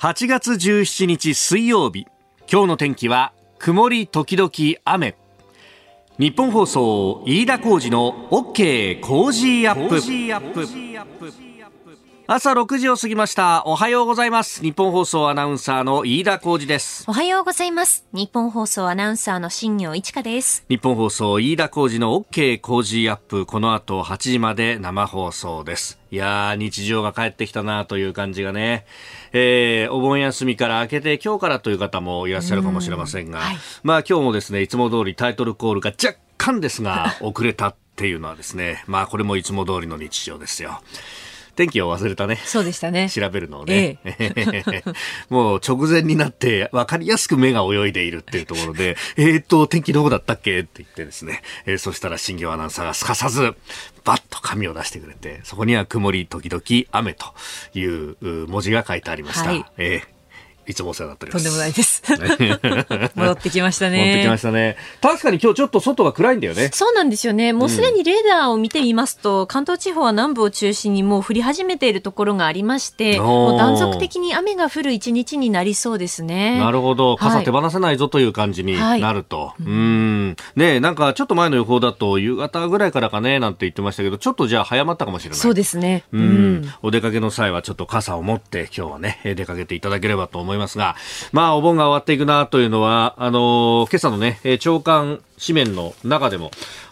8月17日水曜日。今日の天気は曇り時々雨。ニッポン放送飯田浩司の OK! Cozy up!。朝6時を過ぎました。おはようございます。ニッポン放送アナウンサーの飯田浩司です。おはようございます。ニッポン放送アナウンサーの新行市佳です。ニッポン放送飯田浩司の OK! Cozy up!。この後8時まで生放送です。いやー日常が帰ってきたなという感じがね、えー、お盆休みから明けて今日からという方もいらっしゃるかもしれませんが、はい、まあ今日もですねいつも通りタイトルコールが若干ですが 遅れたっていうのはですね。まあこれもいつも通りの日常ですよ天気を忘れたね。そうでしたね。調べるのをね。ええ、もう直前になって分かりやすく目が泳いでいるっていうところで、えっと、天気どこだったっけって言ってですね、えー、そしたら新業アナウンサーがすかさず、バッと紙を出してくれて、そこには曇り時々雨という文字が書いてありました。はい、えーいつもお世話になっております。とんでもないです。戻ってきましたね。戻ってきましたね。確かに今日ちょっと外が暗いんだよね。そうなんですよね。もうすでにレーダーを見てみますと、うん、関東地方は南部を中心にもう降り始めているところがありまして、もう断続的に雨が降る一日になりそうですね。なるほど。傘手放せないぞという感じになると。はい、うん。ねなんかちょっと前の予報だと夕方ぐらいからかね、なんて言ってましたけど、ちょっとじゃあ早まったかもしれない。そうですね。うん。お出かけの際はちょっと傘を持って今日はね、出かけていただければと思いますますが、まあ、お盆が終わっていくなというのは、あのー、今朝のね、朝刊紙面の中でも、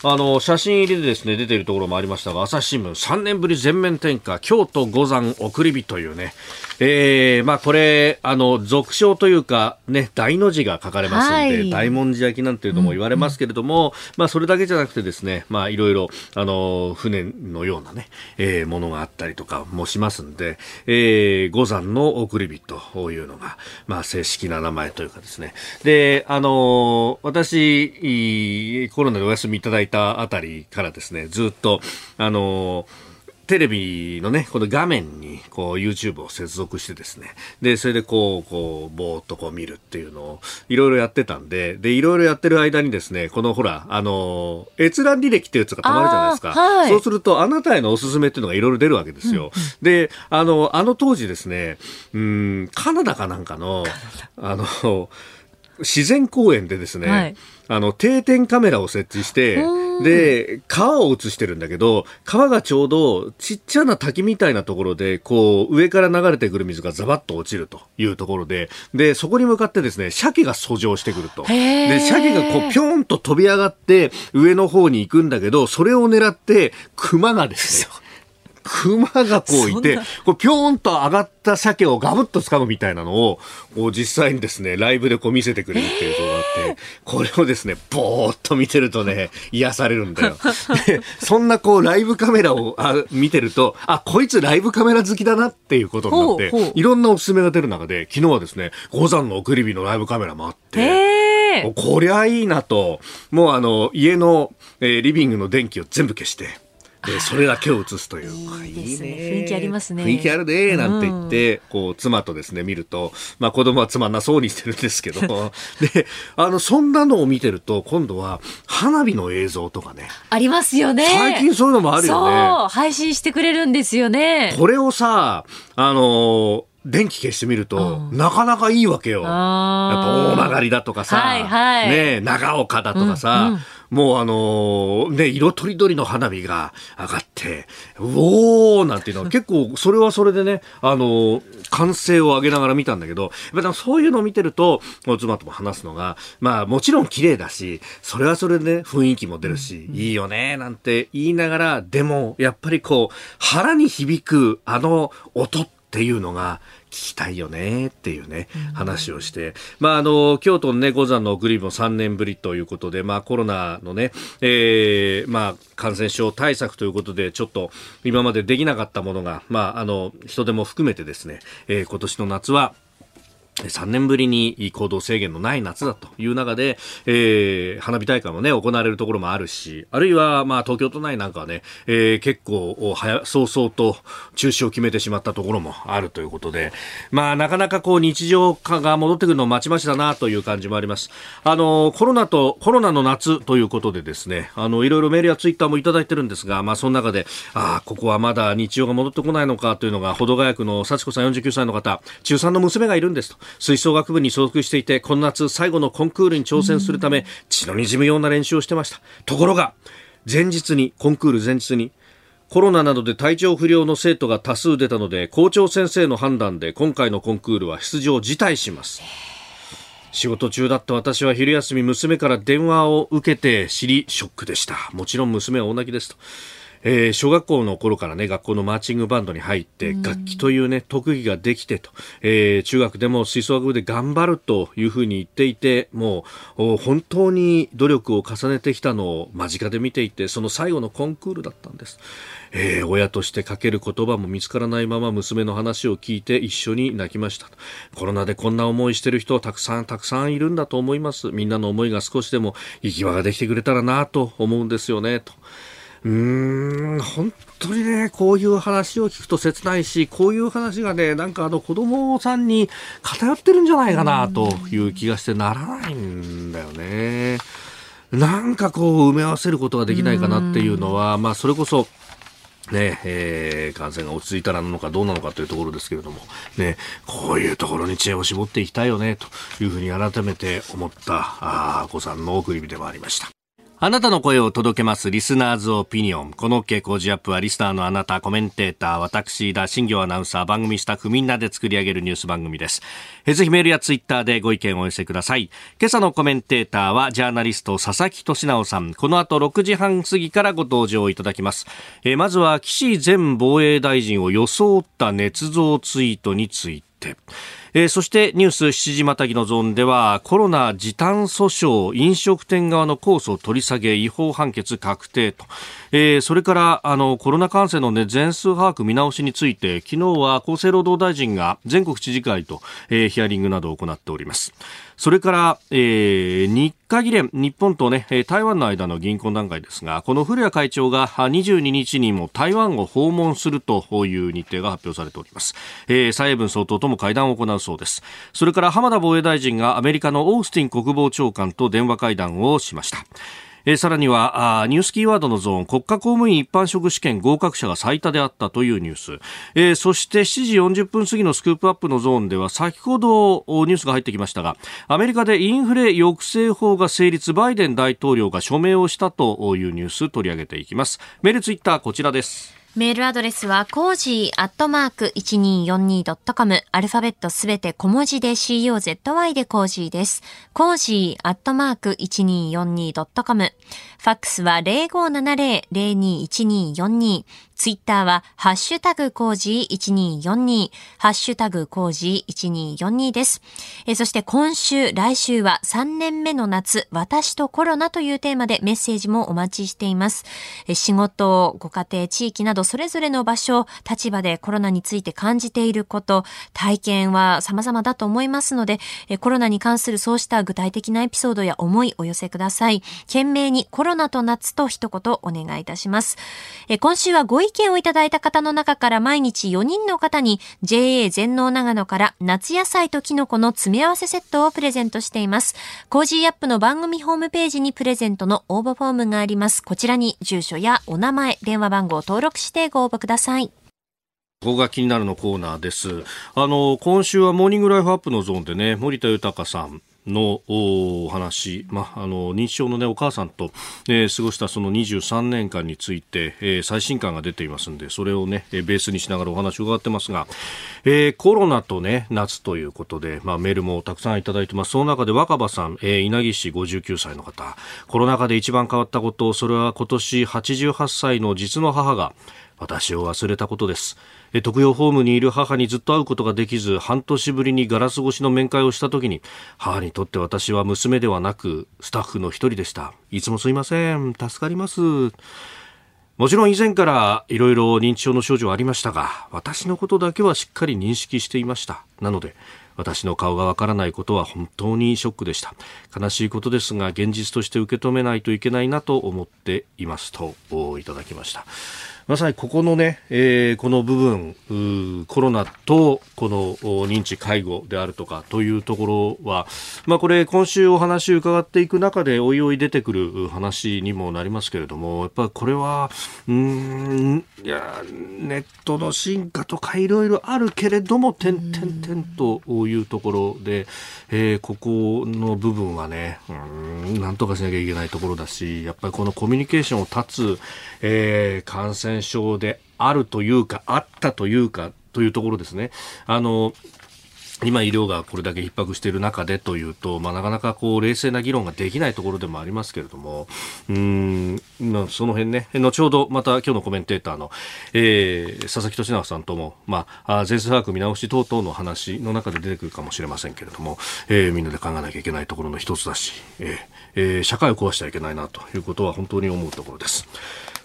あの、写真入りでですね、出ているところもありましたが、朝日新聞3年ぶり全面転下、京都五山送り火というね、えー、まあこれ、あの、俗称というか、ね、大の字が書かれますので、はい、大文字焼きなんていうのも言われますけれども、うんうん、まあそれだけじゃなくてですね、まあいろいろ、あの、船のようなね、えー、ものがあったりとかもしますんで、えー、五山の送り火というのが、まあ正式な名前というかですね。で、あの、私、コロナでお休みいただいたあたりからですね、ずっと、あのテレビのね、この画面に、こう、YouTube を接続してですね、で、それでこう、こう、ぼーっとこう見るっていうのを、いろいろやってたんで、で、いろいろやってる間にですね、このほら、あの、閲覧履歴っていうやつがたまるじゃないですか。はい、そうすると、あなたへのおすすめっていうのがいろいろ出るわけですよ。うんうん、で、あの、あの当時ですね、うん、カナダかなんかの、あの、自然公園でですね、はい、あの定点カメラを設置してで川を映してるんだけど川がちょうどちっちゃな滝みたいなところでこう上から流れてくる水がザバッと落ちるというところででそこに向かってですね鮭が遡上してくると。で鮭がこうぴょんと飛び上がって上の方に行くんだけどそれを狙って熊がですね 熊がこういて、こうぴょんと上がった鮭をガブッと掴むみたいなのを、実際にですね、ライブでこう見せてくれるっていう動画があって、これをですね、ぼーっと見てるとね、癒されるんだよ。で、そんなこうライブカメラをあ見てると、あ、こいつライブカメラ好きだなっていうことになって、いろんなおすすめが出る中で、昨日はですね、五山の送り火のライブカメラもあって、こりゃいいなと、もうあの、家の、えー、リビングの電気を全部消して、でそれだけを映すという。いいですね。雰囲気ありますね。雰囲気あるねなんて言って、うん、こう妻とですね見ると、まあ、子供はつまんなそうにしてるんですけど。であのそんなのを見てると今度は花火の映像とかね。ありますよね。最近そういうのもあるよね。配信してくれるんですよね。これをさあの電気消してみると、うん、なかなかいいわけよ。やっぱ大曲だとかさ、はいはい、ね長岡だとかさ、うんうんもうあのね、色とりどりの花火が上がって、うおーなんていうの。は 結構それはそれでね、あの歓声を上げながら見たんだけど、やっぱそういうのを見てると、妻とも話すのが、まあもちろん綺麗だし、それはそれでね、雰囲気も出るし、いいよね、なんて言いながら、でもやっぱりこう、腹に響くあの音っていうのが、聞きたいよねっていうね、話をして、まあ、あの、京都のね、五山の送りも3年ぶりということで、まあ、コロナのね、えー、まあ、感染症対策ということで、ちょっと今までできなかったものが、まあ、あの、人手も含めてですね、えー、今年の夏は、3年ぶりに行動制限のない夏だという中で、えー、花火大会もね、行われるところもあるし、あるいは、まあ、東京都内なんかはね、えー、結構、早、早々と中止を決めてしまったところもあるということで、まあ、なかなかこう、日常化が戻ってくるのをまちまちだなという感じもあります。あの、コロナと、コロナの夏ということでですね、あの、いろいろメールやツイッターもいただいてるんですが、まあ、その中で、ああ、ここはまだ日常が戻ってこないのかというのが、保土ヶ谷区の幸子さん49歳の方、中3の娘がいるんですと。吹奏楽部に所属していて、この夏最後のコンクールに挑戦するため、血の滲むような練習をしてました。ところが、前日に、コンクール前日に、コロナなどで体調不良の生徒が多数出たので、校長先生の判断で今回のコンクールは出場辞退します。仕事中だった私は昼休み娘から電話を受けて知りショックでした。もちろん娘は大泣きですと。えー、小学校の頃からね、学校のマーチングバンドに入って、楽器というね、特技ができてと、えー、中学でも吹奏楽部で頑張るというふうに言っていて、もう、本当に努力を重ねてきたのを間近で見ていて、その最後のコンクールだったんです。えー、親としてかける言葉も見つからないまま娘の話を聞いて一緒に泣きました。コロナでこんな思いしてる人はたくさんたくさんいるんだと思います。みんなの思いが少しでも行き場ができてくれたらなと思うんですよね、と。うーん、本当にね、こういう話を聞くと切ないし、こういう話がね、なんかあの子供さんに偏ってるんじゃないかなという気がしてならないんだよね。なんかこう埋め合わせることができないかなっていうのは、まあそれこそ、ねえー、感染が落ち着いたらなのかどうなのかというところですけれども、ね、こういうところに知恵を絞っていきたいよね、というふうに改めて思った、あ子さんの送り火でもありました。あなたの声を届けますリスナーズオピニオン。この OK 工事アップはリスナーのあなた、コメンテーター、私、田新行アナウンサー、番組スタッフみんなで作り上げるニュース番組です。ぜひメールやツイッターでご意見をお寄せください。今朝のコメンテーターはジャーナリスト佐々木俊直さん。この後6時半過ぎからご登場いただきます。えまずは岸前防衛大臣を装った捏造ツイートについて。えー、そしてニュース7時またぎのゾーンではコロナ時短訴訟飲食店側の控訴取り下げ違法判決確定と、えー、それからあのコロナ感染の、ね、全数把握見直しについて昨日は厚生労働大臣が全国知事会と、えー、ヒアリングなどを行っております。それから、えー、日華議連、日本とね、台湾の間の銀行段階ですが、この古谷会長が22日にも台湾を訪問するという日程が発表されております。えー、蔡英文総統とも会談を行うそうです。それから浜田防衛大臣がアメリカのオースティン国防長官と電話会談をしました。えー、さらにはあニュースキーワードのゾーン国家公務員一般職試験合格者が最多であったというニュース、えー、そして7時40分過ぎのスクープアップのゾーンでは先ほどニュースが入ってきましたがアメリカでインフレ抑制法が成立バイデン大統領が署名をしたというニュース取り上げていきます。メールツイッターこちらです。メールアドレスは、コージーアットマーク 1242.com。アルファベットすべて小文字で COZY でコージーです。コージーアットマーク 1242.com。ファックスは0570-021242。ツイッターは、ハッシュタグコージー1242、ハッシュタグコージー1242です。えそして今週、来週は3年目の夏、私とコロナというテーマでメッセージもお待ちしています。え仕事、ご家庭、地域などそれぞれの場所、立場でコロナについて感じていること、体験は様々だと思いますので、えコロナに関するそうした具体的なエピソードや思いお寄せください。懸命にコロナと夏と一言お願いいたします。え今週はご意見をいただいた方の中から毎日4人の方に JA 全農長野から夏野菜とキノコの詰め合わせセットをプレゼントしています。コージーアップの番組ホームページにプレゼントの応募フォームがあります。こちらに住所やお名前、電話番号を登録してご応募ください。ここが気になるのコーナーです。あの、今週はモーニングライフアップのゾーンでね、森田豊さん、のお話、まあ、あの認知症の、ね、お母さんと、えー、過ごしたその23年間について、えー、最新刊が出ていますのでそれを、ね、ベースにしながらお話を伺ってますが、えー、コロナと、ね、夏ということで、まあ、メールもたくさんいただいてます。その中で若葉さん、えー、稲城市59歳の方。コロナ禍で一番変わったことそれは今年88歳の実の母が私を忘れたことです。特養ホームにいる母にずっと会うことができず半年ぶりにガラス越しの面会をした時に母にとって私は娘ではなくスタッフの一人でした。いつもすいません。助かります。もちろん以前からいろいろ認知症の症状ありましたが私のことだけはしっかり認識していました。なので私の顔がわからないことは本当にショックでした。悲しいことですが現実として受け止めないといけないなと思っていますといただきました。まさにここのね、えー、この部分、コロナとこの認知介護であるとかというところは、まあこれ今週お話伺っていく中でおいおい出てくる話にもなりますけれども、やっぱりこれは、うん、いや、ネットの進化とかいろいろあるけれども、点々点というところで、えー、ここの部分はね、うん、なんとかしなきゃいけないところだし、やっぱりこのコミュニケーションを断つ、えー、感染症であるというか、あったというか、というところですね。あの、今医療がこれだけ逼迫している中でというと、まあ、なかなかこう冷静な議論ができないところでもありますけれども、うん、その辺ね、後ほどまた今日のコメンテーターの、えー、佐々木俊直さんとも、まあ、全数把握見直し等々の話の中で出てくるかもしれませんけれども、えー、みんなで考えなきゃいけないところの一つだし、えーえー、社会を壊してはいけないなということは本当に思うところです。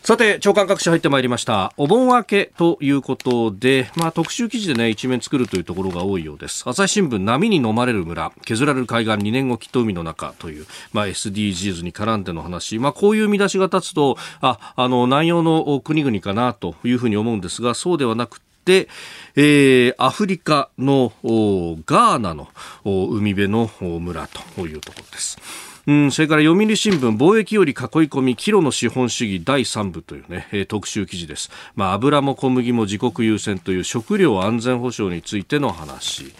さて、長官各社入ってまいりました。お盆明けということで、まあ特集記事でね、一面作るというところが多いようです。朝日新聞、波に飲まれる村、削られる海岸2年後きっと海の中という、まあ SDGs に絡んでの話、まあこういう見出しが立つと、あ、あの、南洋の国々かなというふうに思うんですが、そうではなくて、えー、アフリカのガーナの海辺の村というところです。うん、それから読売新聞貿易より囲い込みキロの資本主義第3部というね、えー、特集記事です。まあ、油も小麦も自国優先という食料安全保障についての話。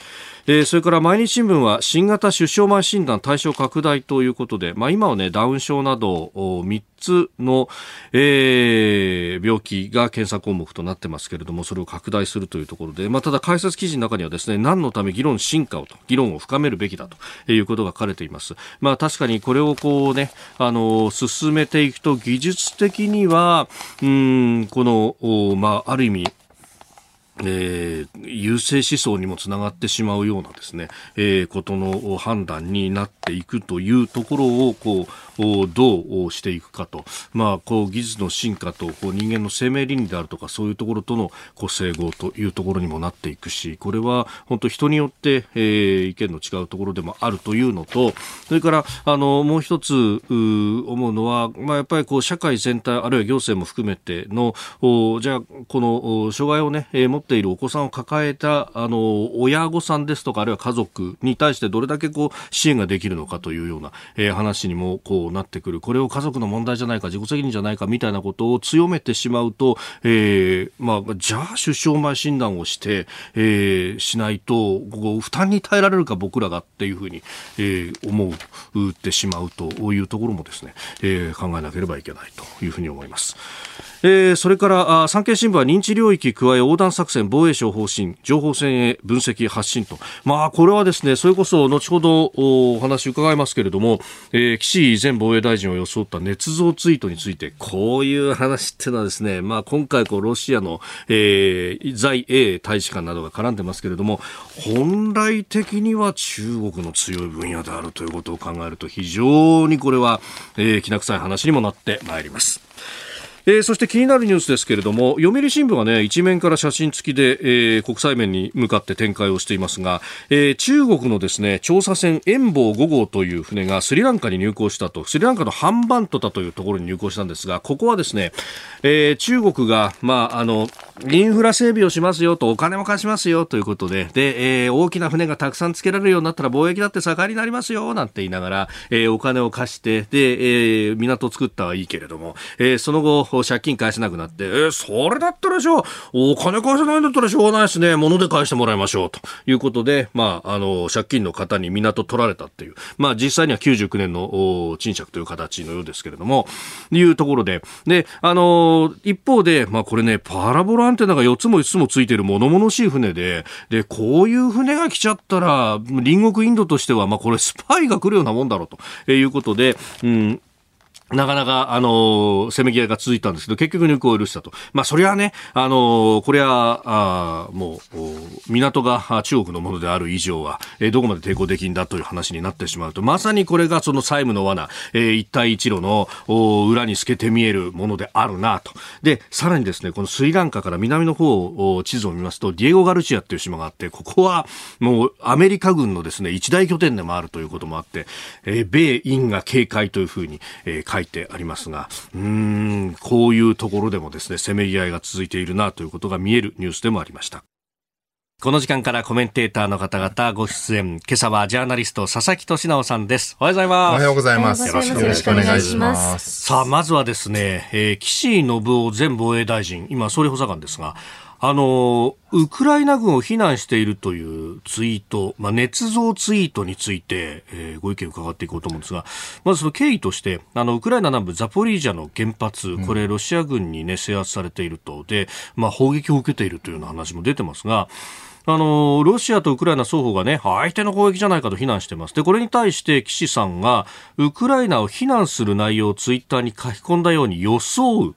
えー、それから毎日新聞は新型出生前診断対象拡大ということで、まあ、今はねダウン症など3つの、えー、病気が検査項目となってますけれどもそれを拡大するというところで、まあ、ただ解説記事の中にはですね何のため議論進化をと議論を深めるべきだということが書かれています。まあ、確かにこれをこうねあの進めていくと技術的にはうんこの、まあ、ある意味えー、優勢思想にもつながってしまうようなですね、えー、ことの判断になっていくというところをこうどうしていくかと、まあ、こう技術の進化とこう人間の生命倫理であるとかそういうところとのこう整合というところにもなっていくしこれは本当人によって、えー、意見の違うところでもあるというのとそれからあのもう一つう思うのは、まあ、やっぱりこう社会全体あるいは行政も含めてのじゃあこの障害をね、えー、持ているお子さんを抱えたあの親御さんですとかあるいは家族に対してどれだけこう支援ができるのかというような、えー、話にもこうなってくるこれを家族の問題じゃないか自己責任じゃないかみたいなことを強めてしまうと、えーまあ、じゃあ出生前診断をして、えー、しないとこ負担に耐えられるか僕らがっていうふうに、えー、思ってしまうというところもですね、えー、考えなければいけないというふうに思います。えー、それから産経新聞は認知領域加え横断作戦防衛省方針情報戦へ分析発信とまあこれはですねそれこそ後ほどお話伺いますけれども、えー、岸前防衛大臣を装った捏造ツイートについてこういう話っていうのはですねまあ今回こうロシアの、えー、在英大使館などが絡んでますけれども本来的には中国の強い分野であるということを考えると非常にこれは、えー、きな臭い話にもなってまいります。えー、そして気になるニュースですけれども読売新聞はね一面から写真付きで、えー、国際面に向かって展開をしていますが、えー、中国のですね調査船遠望5号という船がスリランカに入港したとスリランカのハンバントタというところに入港したんですがここはですね、えー、中国がまああのインフラ整備をしますよとお金も貸しますよということでで、えー、大きな船がたくさんつけられるようになったら貿易だって盛んになりますよなんて言いながら、えー、お金を貸してで、えー、港を作ったはいいけれども、えー、その後借金返せなくなって、えー、それだったらしょう、お金返せないんだったらしょうがないですね、物で返してもらいましょう、ということで、まあ、あの、借金の方に港取られたっていう、まあ、実際には99年の賃借という形のようですけれども、いうところで、で、あの、一方で、まあ、これね、パラボラアンテナが4つも5つもついてる物々しい船で、で、こういう船が来ちゃったら、隣国インドとしては、まあ、これスパイが来るようなもんだろうということで、うん、なかなか、あの、せめぎ合いが続いたんですけど、結局入港を許したと。まあ、それはね、あの、これは、あもう、港が中国のものである以上は、えー、どこまで抵抗できんだという話になってしまうと、まさにこれがその債務の罠、えー、一帯一路の裏に透けて見えるものであるなと。で、さらにですね、このスリランカから南の方を、地図を見ますと、ディエゴ・ガルチアっていう島があって、ここはもうアメリカ軍のですね、一大拠点でもあるということもあって、えー、米印が警戒というふうに、えー、書いてありますが、うん、こういうところでもですね、せめぎ合いが続いているなということが見えるニュースでもありました。この時間からコメンテーターの方々ご出演。今朝はジャーナリスト佐々木俊直さんです。おはようございます。おはようございます。よろしくお願いします。さあ、まずはですね、えー、岸信夫前防衛大臣、今総理補佐官ですが、あの、ウクライナ軍を非難しているというツイート、まあ、捏造ツイートについて、えー、ご意見を伺っていこうと思うんですが、まずその経緯として、あの、ウクライナ南部ザポリージャの原発、これロシア軍にね、制圧されていると、で、まあ、砲撃を受けているというような話も出てますが、あのロシアとウクライナ双方がね相手の攻撃じゃないかと非難してます。でこれに対して岸さんがウクライナを非難する内容をツイッターに書き込んだように装う、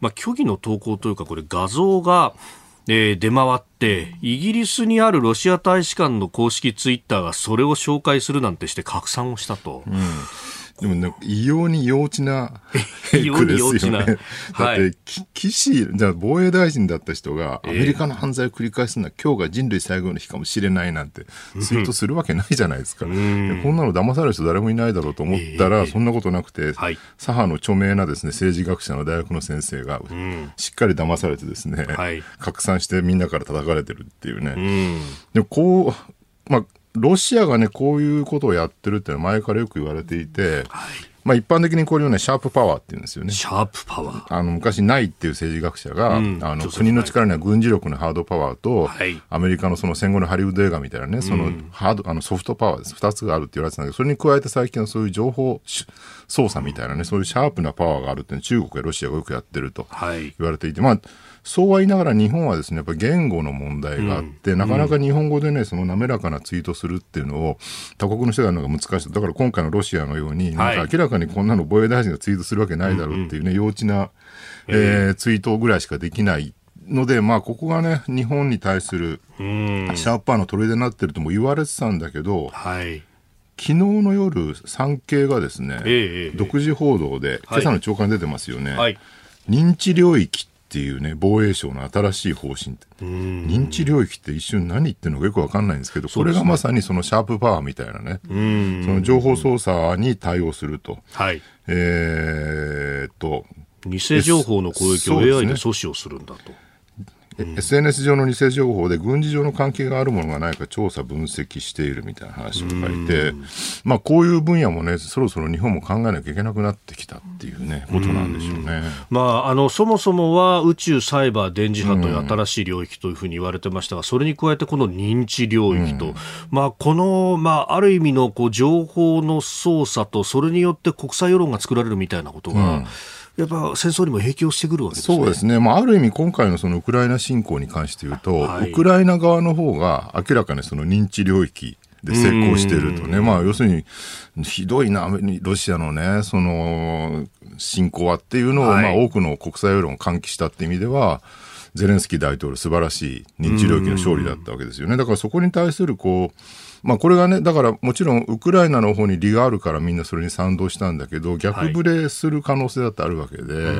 まあ、虚偽の投稿というかこれ画像がえー、出回って、イギリスにあるロシア大使館の公式ツイッターがそれを紹介するなんてして拡散をしたと。うんでもね、異様に幼稚な 異様に幼稚な。だって、岸、じゃあ防衛大臣だった人が、アメリカの犯罪を繰り返すのは、今日が人類最後の日かもしれないなんて、ツイートするわけないじゃないですか。こんなの騙される人誰もいないだろうと思ったら、そんなことなくて、左派の著名なですね、政治学者の大学の先生が、しっかり騙されてですね、拡散してみんなから叩かれてるっていうね。でもこう、まあ、ロシアがね、こういうことをやってるっていうのは前からよく言われていて、はい、まあ一般的にこれをね、シャープパワーって言うんですよね。シャープパワー。あの、昔、ないっていう政治学者が、うん、あの、国の力には軍事力のハードパワーと、はい、アメリカのその戦後のハリウッド映画みたいなね、そのハード、あの、ソフトパワーです。二つがあるって言われてたんだけど、それに加えて最近はそういう情報操作みたいなね、そういうシャープなパワーがあるっていうの中国やロシアがよくやってると言われていて、はい、まあ、そうは言いながら日本はですね、やっぱ言語の問題があって、うん、なかなか日本語でね、その滑らかなツイートするっていうのを他国の人がやるのが難しい。だから今回のロシアのように、なんか明らかにこんなの防衛大臣がツイートするわけないだろうっていうね、幼稚な、えー、ツイートぐらいしかできない。ので、まあ、ここがね、日本に対するシャーパーの砦になってるとも言われてたんだけど、はい、昨日の夜、産経がですね、えー、独自報道で、今朝の朝刊出てますよね、はい、認知領域っていうね、防衛省の新しい方針認知領域って一瞬何言ってるのかよくわかんないんですけど、これがまさにそのシャープパワーみたいなね、その情報操作に対応すると。はい。えー、っと。偽情報の攻撃を AI で阻止をするんだと。SNS 上の偽情報で軍事上の関係があるものがないか調査分析しているみたいな話を書いて、まあ、こういう分野もねそろそろ日本も考えなきゃいけなくなってきたっていうねことなんでしょうね。まあ、あのそもそもは宇宙サイバー電磁波という新しい領域というふうに言われてましたがそれに加えてこの認知領域と、まあ、この、まあ、ある意味のこう情報の操作とそれによって国際世論が作られるみたいなことが、やっぱ戦争にも影響してくるわけですね。そうですね。まあ、ある意味今回のそのウクライナ侵攻に関して言うと、はい、ウクライナ側の方が明らかにその認知領域で成功しているとね。まあ、要するに、ひどいな、ロシアのね、その、侵攻はっていうのを、はい、まあ、多くの国際世論を喚起したって意味では、ゼレンスキー大統領素晴らしい認知領域の勝利だったわけですよね。だからそこに対するこう、まあ、これがね、だからもちろんウクライナの方に利があるからみんなそれに賛同したんだけど、逆ブレする可能性だってあるわけで、は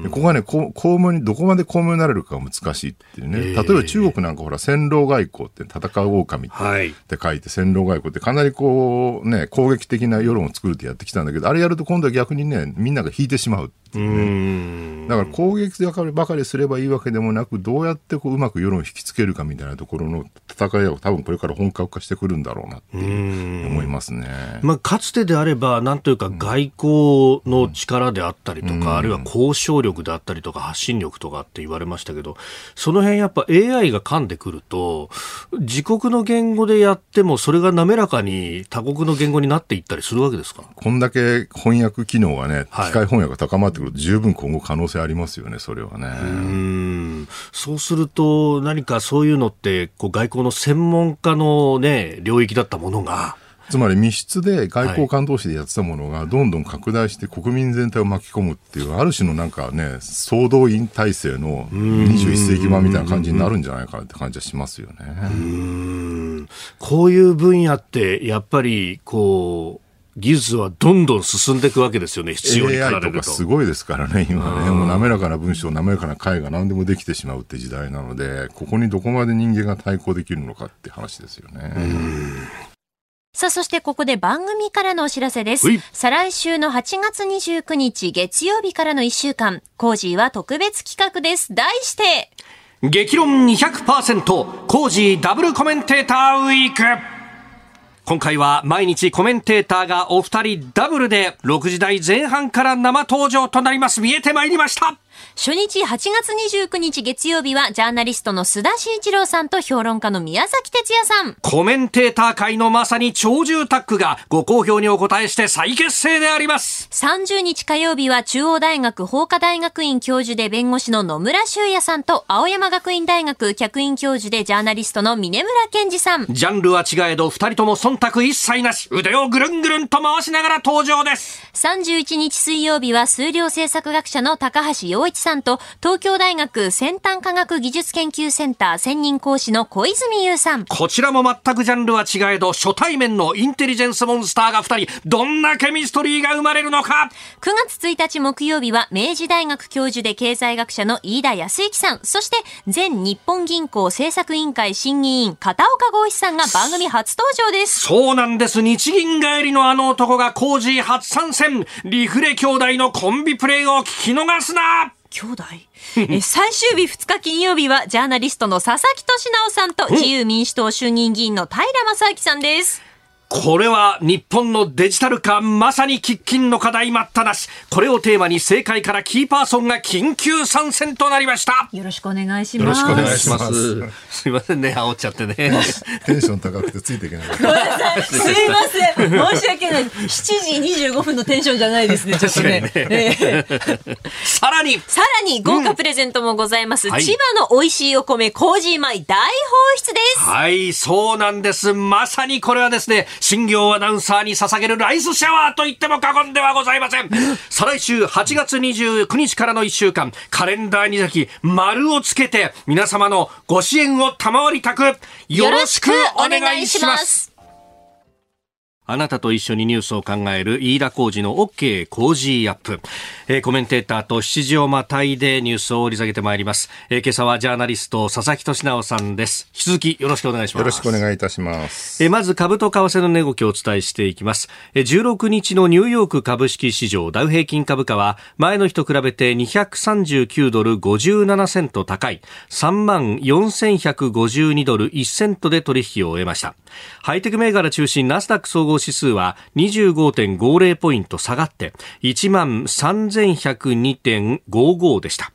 い、でここはね、公務に、どこまで公務になれるかが難しいっていうね、例えば中国なんかほら、戦狼外交って戦う狼って書いて、戦狼外交ってかなりこう、ね、攻撃的な世論を作るってやってきたんだけど、あれやると今度は逆にね、みんなが引いてしまうっていうね。だから攻撃ばかりすればいいわけでもなく、どうやってこううまく世論を引きつけるかみたいなところの戦いが多分これから本格化してくるんだろうなって思いますね。まあ、かつてであれば、なんというか外交の力であったりとか、あるいは交渉力であったりとか、発信力とかって言われましたけど、その辺やっぱ AI が噛んでくると、自国の言語でやっても、それが滑らかに他国の言語になっていったりするわけですか？こんだけ翻訳機能がね、機械翻訳が高まってくると、十分今後可能性ありますよね、それはね。うん。そうすると、何かそういうのって、こう外交の専門家のね、領域だったものが、つまり密室で外交官同士でやってたものがどんどん拡大して国民全体を巻き込むっていう、ある種のなんかね、総動員体制の21世紀版みたいな感じになるんじゃないかなって感じはしますよね。こういう分野って、やっぱり、こう、技術はどんどん進んでいくわけですよね、必要に駆られると。すごいですからね、今ね。もう滑らかな文章、滑らかな絵画、何でもできてしまうって時代なので、ここにどこまで人間が対抗できるのかって話ですよね。さあ、そしてここで番組からのお知らせです。再来週の8月29日月曜日からの1週間、コージーは特別企画です。題して、激論200%コージーダブルコメンテーターウィーク今回は毎日コメンテーターがお二人ダブルで6時台前半から生登場となります。見えてまいりました。初日8月29日月曜日はジャーナリストの須田慎一郎さんと評論家の宮崎哲也さん。コメンテーター界のまさに超重タッグがご好評にお答えして再結成であります。30日火曜日は中央大学法科大学院教授で弁護士の野村修也さんと青山学院大学客員教授でジャーナリストの峰村健二さん。ジャンルは違えど二人とも忖度一切なし腕をぐるんぐるんと回しながら登場です。31日水曜日は数量政策学者の高橋洋一さんと東京大学先端科学技術研究センター専任講師の小泉優さん。こちらも全くジャンルは違えど、初対面のインテリジェンスモンスターが2人、どんなケミストリーが生まれるのか !9 月1日木曜日は、明治大学教授で経済学者の飯田康之さん、そして、前日本銀行政策委員会審議員、片岡剛一さんが番組初登場です。そうなんです。日銀帰りのあの男が工事初参戦。リフレ兄弟のコンビプレイを聞き逃すな兄弟？え最終日2日金曜日はジャーナリストの佐々木俊直さんと自由民主党衆議院議員の平正明さんです。これは日本のデジタル化、まさに喫緊の課題待ったなし。これをテーマに政界からキーパーソンが緊急参戦となりました。よろしくお願いします。よろしくお願いします。すいませんね、煽っちゃってね。テンション高くてついていけない。ごめんなさい。すいません。申し訳ない。7時25分のテンションじゃないですね、ちょっとね。ねさらにさらに豪華プレゼントもございます。うん、千葉の美味しいお米、コージー米大放出です。はい、そうなんです。まさにこれはですね、新業アナウンサーに捧げるライスシャワーと言っても過言ではございません。再来週8月29日からの1週間、カレンダーに先丸をつけて皆様のご支援を賜りたく、よろしくお願いします。あなたと一緒にニュースを考える飯田浩二の OK 工事アップ、えー、コメンテーターと7時をまたいでニュースを掘り下げてまいります、えー、今朝はジャーナリスト佐々木俊直さんです。引き続きよろしくお願いします。よろしくお願いいたします、えー、まず株と為替の値動きをお伝えしていきます、えー、16日のニューヨーク株式市場ダウ平均株価は前の日と比べて239ドル57セント高い。3万4152ドル1セントで取引を終えました。ハイテク銘柄中心ナスダック総合指数は25.50ポイント下がって1万3102.55でした。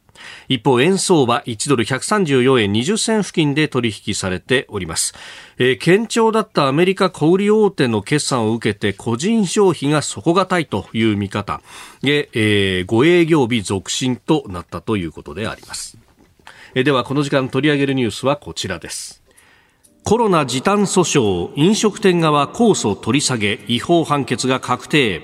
一方、円相場1ドル134円20銭付近で取引されております。えー、堅調だったアメリカ小売大手の決算を受けて個人消費が底堅いという見方で、えー、5営業日続伸となったということであります。えー、では、この時間取り上げるニュースはこちらです。コロナ時短訴訟飲食店側控訴取り下げ違法判決が確定。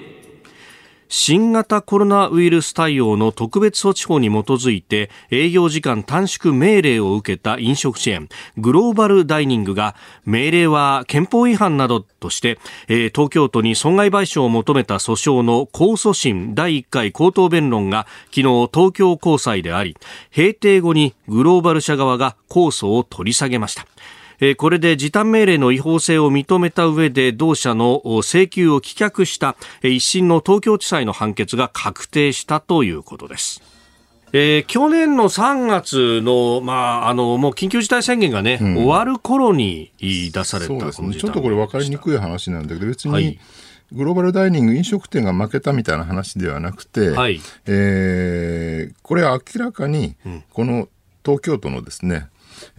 新型コロナウイルス対応の特別措置法に基づいて営業時間短縮命令を受けた飲食チェーングローバルダイニングが命令は憲法違反などとして、東京都に損害賠償を求めた訴訟の控訴審第1回口頭弁論が昨日東京高裁であり閉廷後にグローバル社側が控訴を取り下げました。これで時短命令の違法性を認めた上で同社の請求を棄却した一審の東京地裁の判決が確定したということです。えー、去年の3月の、まあ、あの、もう緊急事態宣言がね、うん、終わる頃に出されたそうですね。ちょっとこれ分かりにくい話なんだけど、別に、はい、グローバルダイニング飲食店が負けたみたいな話ではなくて、はい、えー、これは明らかに、この東京都のですね、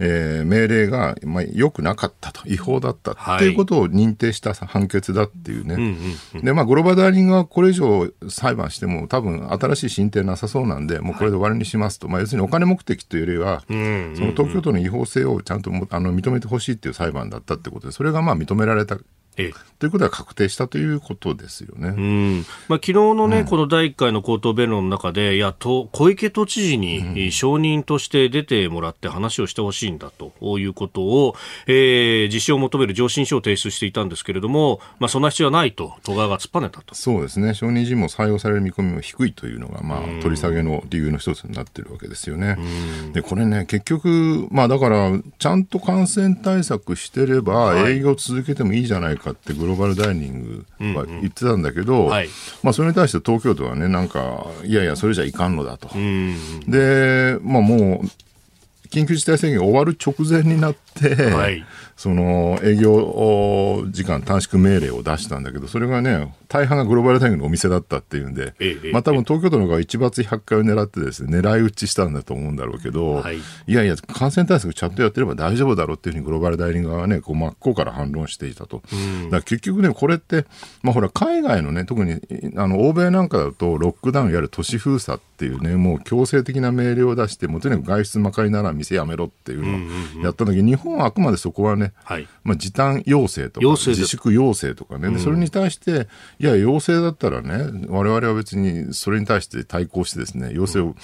えー、命令が、まあ、良くなかったと、違法だったっていうことを認定した判決だっていうね。で、まあ、グローバルダーニングはこれ以上裁判しても多分新しい進展なさそうなんで、もうこれで終わりにしますと。はい、まあ、要するにお金目的というよりは、その東京都の違法性をちゃんとあの認めてほしいっていう裁判だったってことで、それがまあ認められたええ、ということは確定したということですよね。うん。まあ、昨日のね、うん、この第1回の口頭弁論の中で、いやと小池都知事に承認として出てもらって話をしてほしいんだということを、えー、実施を求める上申書を提出していたんですけれども、まあ、そんな必要はないと、都側が突っぱねたと。そうですね、承認時も採用される見込みも低いというのが、まあ、取り下げの理由の一つになってるわけですよね。でこれね、結局、まあ、だから、ちゃんと感染対策してれば、営業続けてもいいじゃないかって、グローバルダイニングは言ってたんだけど、うんうんはい、まあ、それに対して東京都はね、なんか、いやいや、それじゃいかんのだと。で、まあ、もう、緊急事態宣言終わる直前になって、はい、その営業時間短縮命令を出したんだけど、それがね、大半がグローバルタイムのお店だったっていうんで、ええ、まあ多分東京都の方が一罰百回を狙ってですね、狙い撃ちしたんだと思うんだろうけど、はい、いやいや、感染対策ちゃんとやってれば大丈夫だろうっていうふうにグローバル代理人側はね、こう真っ向から反論していたと。うん、だ結局ね、これって、まあほら、海外のね、特にあの欧米なんかだと、ロックダウンいわゆる都市封鎖っていうね、もう強制的な命令を出して、もうとにかく外出まかりなら店やめろっていうのをやった時、うん。うん、日本はあくまでそこはね、はい、まあ時短要請とか自粛要請とかね、それに対していや要請だったらね我々は別にそれに対して対抗してですね要請を、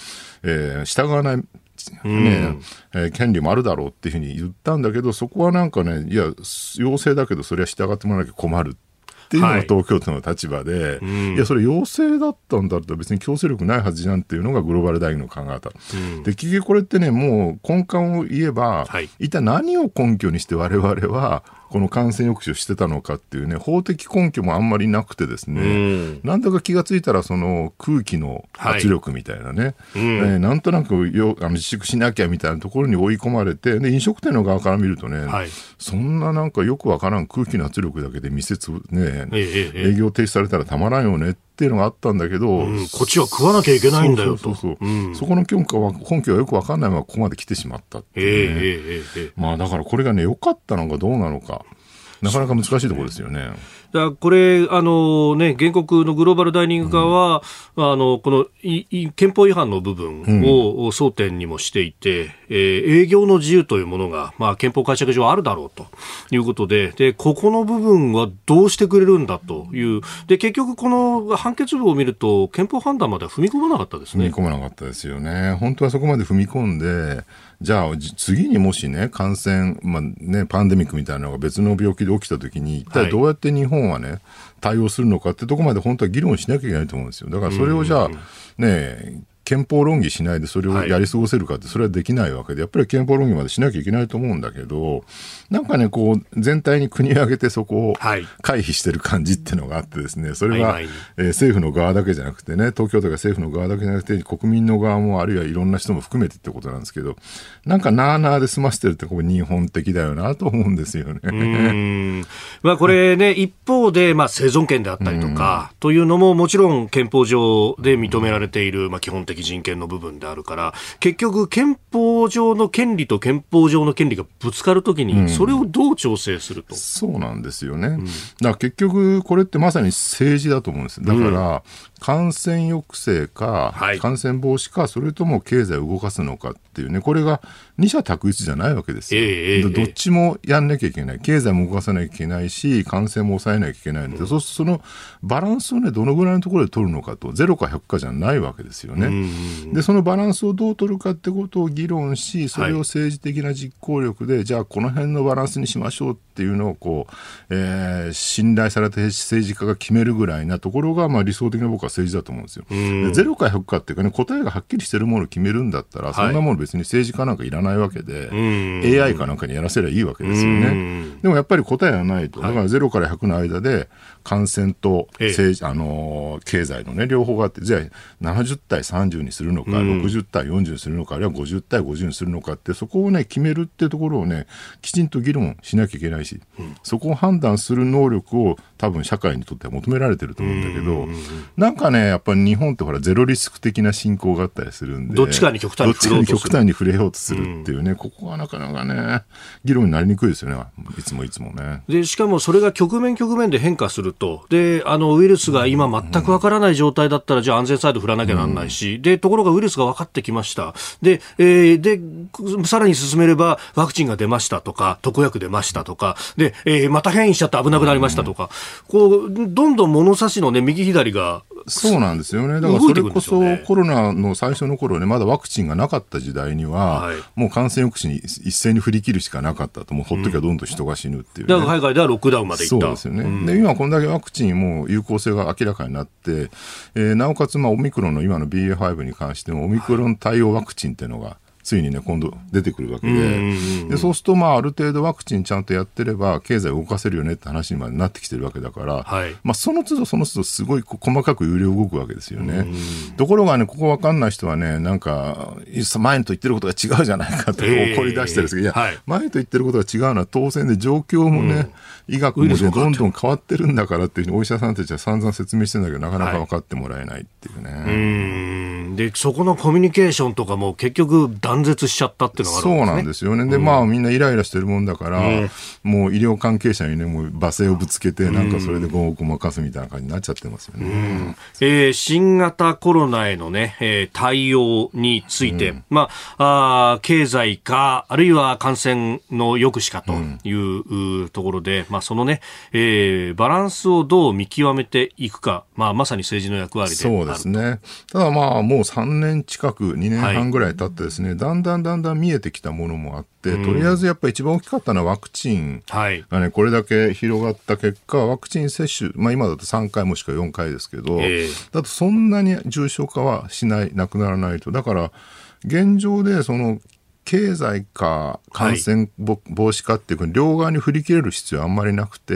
えー、従わないねえー、権利もあるだろうっていうふうに言ったんだけどそこはなんかねいや要請だけどそれは従ってもらわなきゃ困るっていうのが東京都の立場で、はい、いや、それ要請だったんだったら別に強制力ないはずじゃんっていうのがグローバル大学の考え方。うん、で、結局これってね、もう根幹を言えば、はい、一体何を根拠にして我々はこの感染抑止をしてたのかっていうね、法的根拠もあんまりなくてですね、うん、なんだか気がついたら、その空気の圧力みたいなね、はい。うん、えー、なんとなくよあの自粛しなきゃみたいなところに追い込まれて、で飲食店の側から見るとね、はい、そんななんかよくわからん空気の圧力だけで店つ、ね、ええ、営業停止されたらたまらんよねっていうのがあったんだけど、うん、こっちは食わなきゃいけないんだよと。そこの根拠は根拠はよくわかんないままここまで来てしまったっていうまあだからこれがね、良かったのかどうなのか。なかなか難しいところですよね。だこれ、あのね、原告のグローバルダイニング側は、うん、あのこのい憲法違反の部分を争点にもしていて、うん、えー、営業の自由というものが、まあ、憲法解釈上あるだろうということでで、ここの部分はどうしてくれるんだという、で結局、この判決文を見ると、憲法判断までは踏み込まなかったですね。踏み込まなかったですよね。本当はそこまで踏み込んで、じゃあ次にもしね、感染、まあね、パンデミックみたいなのが別の病気で起きたときに、一体どうやって日本はね、対応するのかってとこまで本当は議論しなきゃいけないと思うんですよ。だからそれをじゃあ、ね、憲法論議しないでそれをやり過ごせるかって、それはできないわけで、やっぱり憲法論議までしなきゃいけないと思うんだけど、なんかね、こう、全体に国を挙げてそこを回避してる感じっていうのがあってですね、それは、えー、政府の側だけじゃなくてね、東京都が政府の側だけじゃなくて、国民の側も、あるいはいろんな人も含めてってことなんですけど、なんかなあなあで済ませてるって、これ日本的だよなと思うんですよね。まあこれね、一方で、まあ生存権であったりとか、というのももちろん憲法上で認められている、まあ基本的人権の部分であるから、結局憲法上の権利と憲法上の権利がぶつかるときに、それをどう調整すると、そうなんですよね、うん、だから結局、これってまさに政治だと思うんです、だから、感染抑制か、感染防止か、それとも経済を動かすのかっていうね、これが二者択一じゃないわけですよ、えー、どっちもやんなきゃいけない、経済も動かさなきゃいけないし、感染も抑えなきゃいけないので、うん、そうするとそのバランスをね、どのぐらいのところで取るのかと、ゼロか100かじゃないわけですよね。で、そのバランスをどう取るかってことを議論し、それを政治的な実行力で、はい、じゃあこの辺のバランスにしましょうっていうのをこう、えー、信頼された政治家が決めるぐらいなところが、まあ、理想的な僕は政治だと思うんですよ。でゼロか100かっていうかね、答えがはっきりしてるものを決めるんだったら、そんなもの別に政治家なんかいらないわけで、AI かなんかにやらせればいいわけですよね。でもやっぱり答えはないと。だからゼロから100の間で、感染と政治、あの経済のね、両方があって、じゃあ70対30にするのか、60対40にするのか、あるいは50対50にするのかって、そこをね、決めるっていうところをね、きちんと議論しなきゃいけないし、そこを判断する能力を多分社会にとっては求められてると思うんだけど、なんかね、やっぱり日本ってほら、ゼロリスク的な進行があったりするんで、どっちかに極端に触れようとする。極端に触れようとするっていうね、ここはなかなかね、議論になりにくいですよね、いつもいつもね。で、しかもそれが局面局面で変化すると、で、あの、ウイルスが今全くわからない状態だったら、じゃあ安全サイド振らなきゃなんないし、で、ところがウイルスが分かってきました。で、えー、で、さらに進めれば、ワクチンが出ましたとか、特約出ましたとか、で、えー、また変異しちゃって危なくなりましたとか、こう、どんどん物差しのね、右左がそうなんですよね。だからそれこそコロナの最初の頃ね、まだワクチンがなかった時代には、はい、もう感染抑止に一斉に振り切るしかなかったと、もうほっときゃどんどん人が死ぬっていう、ね、だから海外ではロックダウンまでいった。そうですよね。うん、で、今こんだけワクチンも有効性が明らかになって、えー、なおかつ、まあ、オミクロンの今の BA.5 に関しても、オミクロン対応ワクチンっていうのが、ついにね、今度出てくるわけで、でそうすると、まあ、ある程度ワクチンちゃんとやってれば、経済を動かせるよねって話にまでなってきてるわけだから、はい、まあ、その都度その都度すごい細かく揺れ動くわけですよね。ところがね、ここわかんない人はね、なんか、前と言ってることが違うじゃないかと怒り出してるんですけど、いや、はい、前と言ってることが違うのは当然で状況もね、うん、医学もね、どんどん変わってるんだからっていうふうにお医者さんたちは散々説明してんだけど、なかなか分かってもらえないっていうね。はい、で、そこのコミュニケーションとかも結局断絶しちゃったっていうのがあるんですね。そうなんですよね。で、まあみんなイライラしてるもんだから、もう医療関係者にね、もう罵声をぶつけて、なんかそれでごまかすみたいな感じになっちゃってますよね。えー、新型コロナへのね、えー、対応について、まああ、経済か、あるいは感染の抑止かという、ところで、まあそのね、えー、バランスをどう見極めていくか、まあまさに政治の役割でそうですね。ただまあもう3年近く、2年半ぐらい経ってですね、はい、だんだんだんだん見えてきたものもあって、とりあえずやっぱり一番大きかったのはワクチン。がね、これだけ広がった結果、ワクチン接種、まあ今だと3回もしくは4回ですけど、えー、だとそんなに重症化はしない、なくならないと。だから、現状でその経済か感染防止かっていう両側に振り切れる必要はあんまりなくて、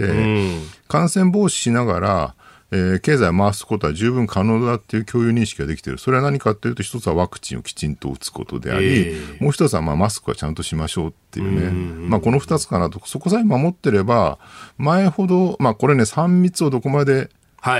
感染防止しながら、えー、経済を回すことは十分可能だっていう共有認識ができている。それは何かというと、一つはワクチンをきちんと打つことであり、えー、もう一つはまあマスクはちゃんとしましょうっていうね。うまあこの二つかなと。そこさえ守ってれば、前ほど、まあこれね、3密をどこまで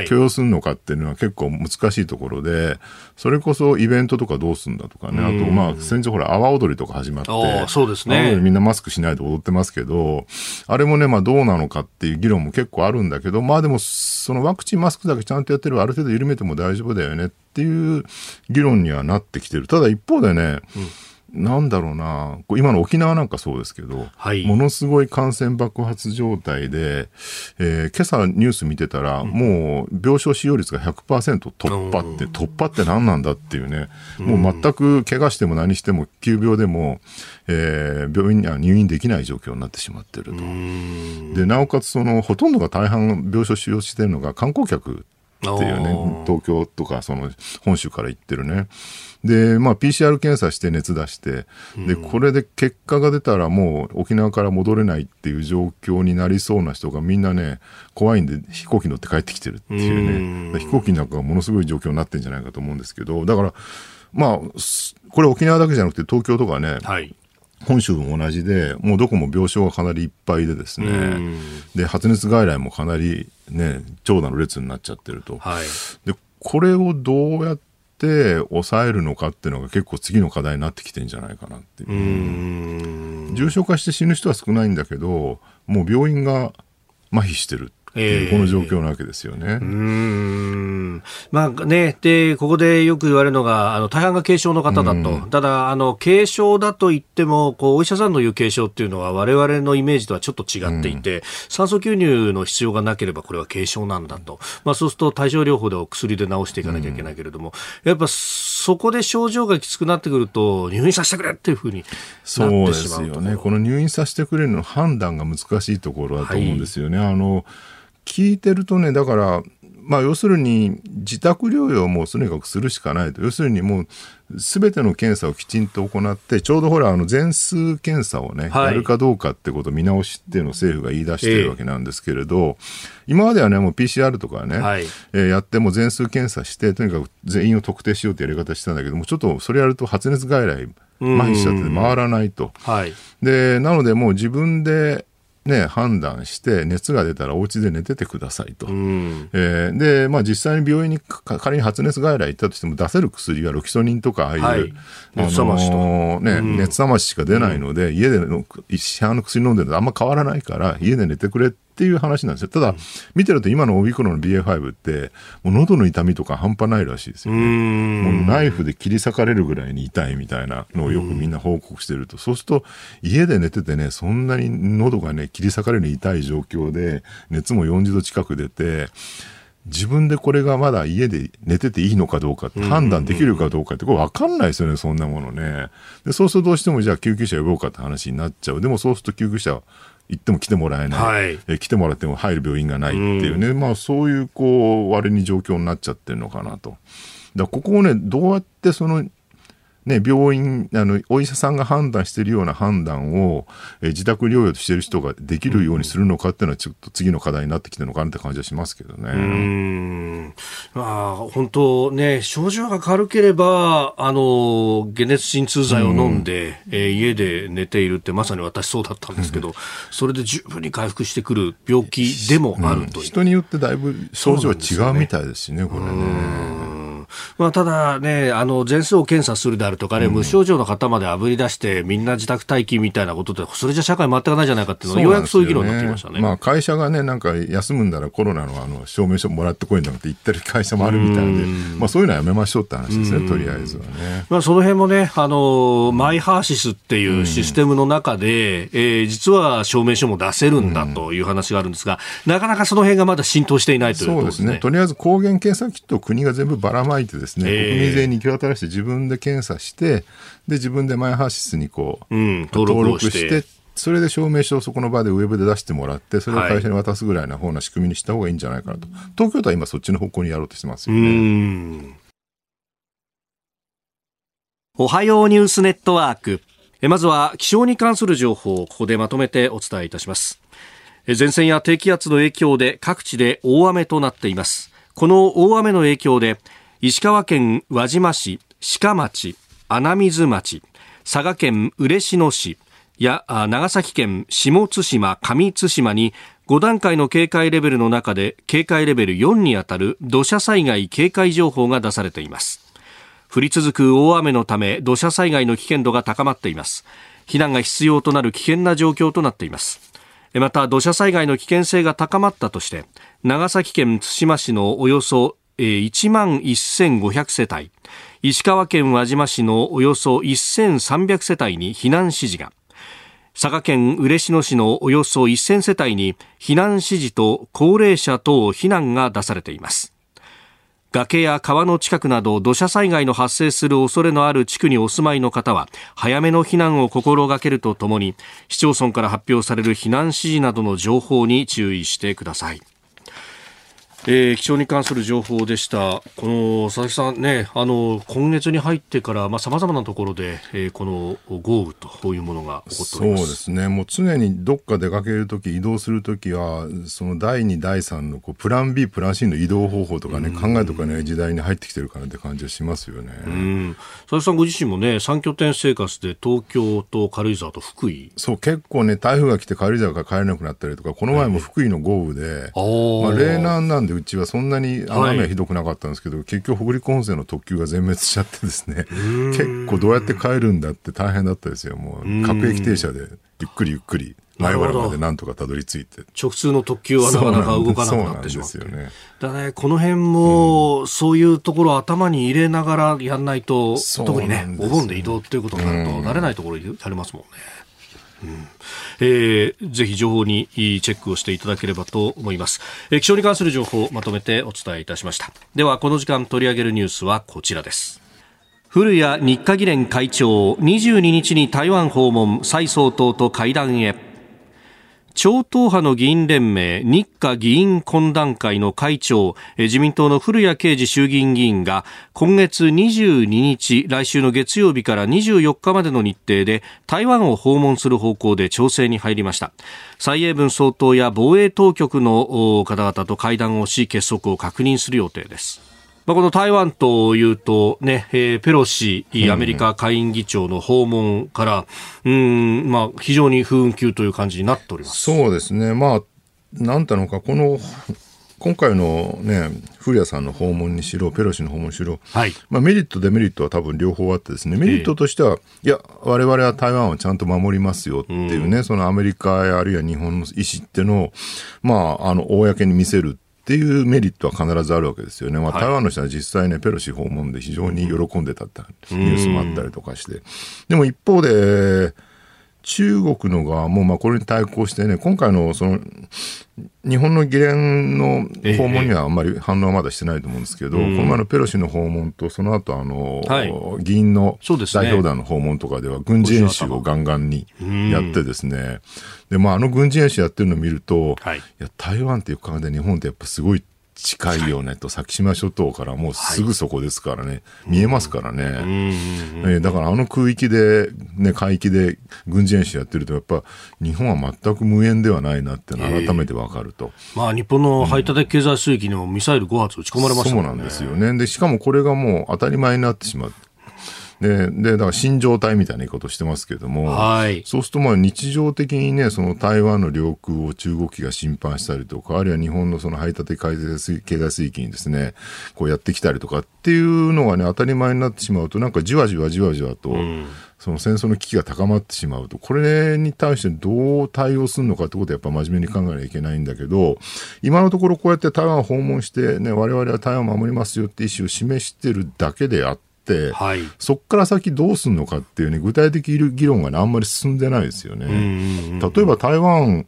許容するのかっていうのは結構難しいところで、それこそイベントとかどうするんだとかね、あとまあ先日ほら阿波踊りとか始まって、そうですね。みんなマスクしないで踊ってますけど、あれもね、まあどうなのかっていう議論も結構あるんだけど、まあでもそのワクチンマスクだけちゃんとやってればある程度緩めても大丈夫だよねっていう議論にはなってきてる。ただ一方でね、うんなんだろうな、今の沖縄なんかそうですけど、はい、ものすごい感染爆発状態で、えー、今朝ニュース見てたら、うん、もう病床使用率が100%突破って、突破って何なんだっていうね、もう全く怪我しても何しても、急病でも、えー、病院には入院できない状況になってしまってると。で、なおかつその、ほとんどが大半病床使用してるのが観光客っていうね、東京とかその本州から行ってるね。で、まあ PCR 検査して熱出して、で、これで結果が出たらもう沖縄から戻れないっていう状況になりそうな人がみんなね、怖いんで飛行機乗って帰ってきてるっていうね。飛行機なんかがものすごい状況になってんじゃないかと思うんですけど、だから、まあ、これ沖縄だけじゃなくて東京とかね、はい、本州も同じで、もうどこも病床がかなりいっぱいでですね、で、発熱外来もかなりね、長蛇の列になっちゃってると。はい、で、これをどうやって抑えるのかっていうのが結構次の課題になってきてんじゃないかなっていう。重症化して死ぬ人は少ないんだけど、もう病院が麻痺してるえー、この状況なわけですよね。うん。まあね、で、ここでよく言われるのが、あの、大半が軽症の方だと。ただ、あの、軽症だと言っても、こう、お医者さんの言う軽症っていうのは、我々のイメージとはちょっと違っていて、酸素吸入の必要がなければ、これは軽症なんだと。まあ、そうすると、対症療法でお薬で治していかなきゃいけないけれども、やっぱ、そこで症状がきつくなってくると、入院させてくれっていうふうにそうですよね。この入院させてくれるの判断が難しいところだと思うんですよね。はい、あの、聞いてるとね、だから、まあ、要するに自宅療養もとにかくするしかないと。要するにもう、すべての検査をきちんと行って、ちょうどほら、あの、全数検査をね、はい、やるかどうかってことを見直しっていうのを政府が言い出してるわけなんですけれど、えー、今まではね、もう PCR とかね、はい、えー、やっても全数検査して、とにかく全員を特定しようってやり方してたんだけども、ちょっとそれやると発熱外来、麻痺しちゃって回らないと。はい、で、なのでもう自分でね、判断して、熱が出たらお家で寝ててくださいと。うん、えー、で、まあ実際に病院に仮に発熱外来行ったとしても出せる薬はロキソニンとか、ああいう、はい、熱冷ましと、ね、うん、熱冷まししか出ないので、家での市販の薬飲んでるとあんま変わらないから、家で寝てくれってっていう話なんですよ。ただ、見てると今のオミクロンの BA.5 って、もう喉の痛みとか半端ないらしいですよね。もうナイフで切り裂かれるぐらいに痛いみたいなのをよくみんな報告してると。そうすると、家で寝ててね、そんなに喉がね、切り裂かれる痛い状況で、熱も40度近く出て、自分でこれがまだ家で寝てていいのかどうかって判断できるかどうかってこれ分かんないですよね、そんなものね。で、そうするとどうしてもじゃあ救急車呼ぼうかって話になっちゃう。でもそうすると救急車行っても来てもらえない、はい、え来てもらっても入る病院がないっていうね、うん、まあそういうこう割に状況になっちゃってるのかなと。だここをねどうやってそのね、病院あのお医者さんが判断しているような判断を、え自宅療養としている人ができるようにするのかっていうのはちょっと次の課題になってきてるのかなって感じはしますけどね。うん。まあ、本当ね症状が軽ければあの解熱鎮痛剤を飲んで、うん、えー、家で寝ているってまさに私そうだったんですけど、うん、それで十分に回復してくる病気でもあるという、うん、人によってだいぶ症状は違うみたいですしね、これね。まあ、ただね、あの、全数を検査するであるとかね、うん、無症状の方まであぶり出して、みんな自宅待機みたいなことで、それじゃ社会回っていかないじゃないかっていうのは、ようやくそういう議論になってきましたね。まあ、会社がね、なんか休むんだらコロナのあの証明書もらってこいんだって言ってる会社もあるみたいで、まあ、そういうのはやめましょうって話ですね、とりあえずはね。まあ、その辺もね、あの、マイハーシスっていうシステムの中で、えー、実は証明書も出せるんだという話があるんですが、なかなかその辺がまだ浸透していないというそうですね。とりあえず抗原検査キットを国が全部ばらまいてですね、えー民税に行き渡らして自分で検査して、で、自分でマイハーシスにこう、うん、登録して、それで証明書をそこの場でウェブで出してもらって、それを会社に渡すぐらいな方な仕組みにした方がいいんじゃないかなと。東京都は今そっちの方向にやろうとしてますよね。おはようニュースネットワーク。まずは気象に関する情報をここでまとめてお伝えいたします。前線や低気圧の影響で各地で大雨となっています。この大雨の影響で石川県輪島市鹿町穴水町佐賀県嬉野市や長崎県下津島上津島に5段階の警戒レベルの中で警戒レベル4にあたる土砂災害警戒情報が出されています。降り続く大雨のため土砂災害の危険度が高まっています。避難が必要となる危険な状況となっています。また土砂災害の危険性が高まったとして長崎県対馬市のおよそ1万1500世帯。石川県輪島市のおよそ1300世帯に避難指示が。佐賀県嬉野市のおよそ1000世帯に避難指示と高齢者等避難が出されています。崖や川の近くなど土砂災害の発生する恐れのある地区にお住まいの方は早めの避難を心がけるとともに市町村から発表される避難指示などの情報に注意してください。えー、気象に関する情報でした。この佐々木さんね、あの今月に入ってからまあ様々なところで、えー、この豪雨というものが起こっております。そうですね。もう常にどっか出かけるとき、移動するときはその第2第3のこうプラン B プラン C の移動方法とかね、考えとかね時代に入ってきてるかなって感じがしますよね。うん。佐々木さんご自身もね、三拠点生活で東京と軽井沢と福井。そう結構ね台風が来て軽井沢から帰れなくなったりとか、この前も福井の豪雨で、まあ例年なんででうちはそんなに雨はひどくなかったんですけど、はい、結局北陸本線の特急が全滅しちゃってですね。結構どうやって帰るんだって大変だったですよ。もう各駅停車でゆっくりゆっくり前原までなんとかたどり着いて。直通の特急はなかなか動かなくなってしまって。よね。だねこの辺も、そういうところを頭に入れながらやんないと、特にねお盆で移動っていうことになると、慣れないところにされますもんね。うん。えー、ぜひ情報にチェックをしていただければと思います、えー、気象に関する情報をまとめてお伝えいたしました。ではこの時間取り上げるニュースはこちらです。古谷日華議連会長22日に台湾訪問蔡総統と会談へ。超党派の議員連盟日華議員懇談会の会長自民党の古谷啓二衆議院議員が今月22日来週の月曜日から24日までの日程で台湾を訪問する方向で調整に入りました。蔡英文総統や防衛当局の方々と会談をし結束を確認する予定です。まあ、この台湾というとね、えー、ペロシアメリカ下院議長の訪問から、うん、まあ、非常に不運休という感じになっております。そうですね。まあ、なんたのか、この、今回のね、古谷さんの訪問にしろ、ペロシの訪問にしろ、はい、まあ、メリット、デメリットは多分両方あってですね、メリットとしては、えー、いや、我々は台湾をちゃんと守りますよっていうね、うん、そのアメリカやあるいは日本の意思っていうのを、まあ、あの、公に見せるっていうメリットは必ずあるわけですよね。まあ、台湾の人は実際ね、ペロシ訪問で非常に喜んでたってニュースもあったりとかして。でも一方で、中国の側も、まあ、これに対抗してね、今回のその日本の議連の訪問にはあんまり反応はまだしてないと思うんですけど、えー、この前のペロシの訪問と、その後あの、はい、議員の代表団の訪問とかでは、軍事演習をガンガンにやってですね、でまあ、あの軍事演習やってるのを見ると、はい、いや台湾っていう考えで日本ってやっぱすごい近いよねと、先島諸島からもうすぐそこですからね、はい、見えますからね、えー、だからあの空域で、ね、海域で軍事演習やってると、やっぱ日本は全く無縁ではないなって改めてわかると、えー、まあ、日本の排他的経済水域にもミサイル5発撃ち込まれましたそうなんですよね。で、しかもこれがもう当たり前になってしまう。で、で、だから新状態みたいな言い方をしてますけども、はい、そうするとまあ日常的にね、その台湾の領空を中国機が侵犯したりとか、あるいは日本のその排他的経済水域にですね、こうやってきたりとかっていうのがね、当たり前になってしまうと、なんかじわじわじわじわと、うん。その戦争の危機が高まってしまうと、これに対してどう対応するのかってことはやっぱ真面目に考えなきゃいけないんだけど、今のところこうやって台湾を訪問してね、我々は台湾を守りますよって意思を示してるだけであって、、はい、そこから先どうするのかっていうね、具体的議論がね、あんまり進んでないですよね。例えば台湾、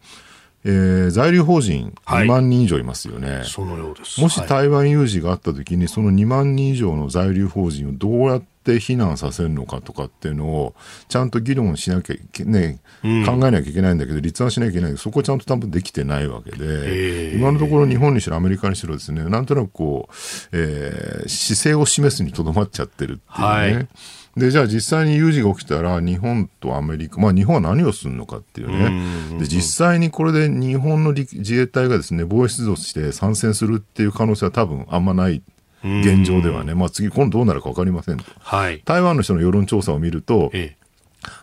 えー、在留邦人2万人以上いますよね、はい、そのようです。もし台湾有事があったときに、その2万人以上の在留邦人をどうやってって避難させるのかとかっていうのをちゃんと議論しなきゃね、考えなきゃいけないんだけど立案しなきゃいけない。けどそこはちゃんと多分できてないわけで、今のところ日本にしろアメリカにしろですね。なんとなくこう、えー、姿勢を示すにとどまっちゃってるっていうね。はい。で、じゃあ実際に有事が起きたら、日本とアメリカ、まあ日本は何をするのかっていうね。で、実際にこれで日本の自衛隊がですね、防衛出動して参戦するっていう可能性は多分あんまない現状ではね、まあ、次、今度どうなるか分かりません。と、はい、台湾の人の世論調査を見ると、ええ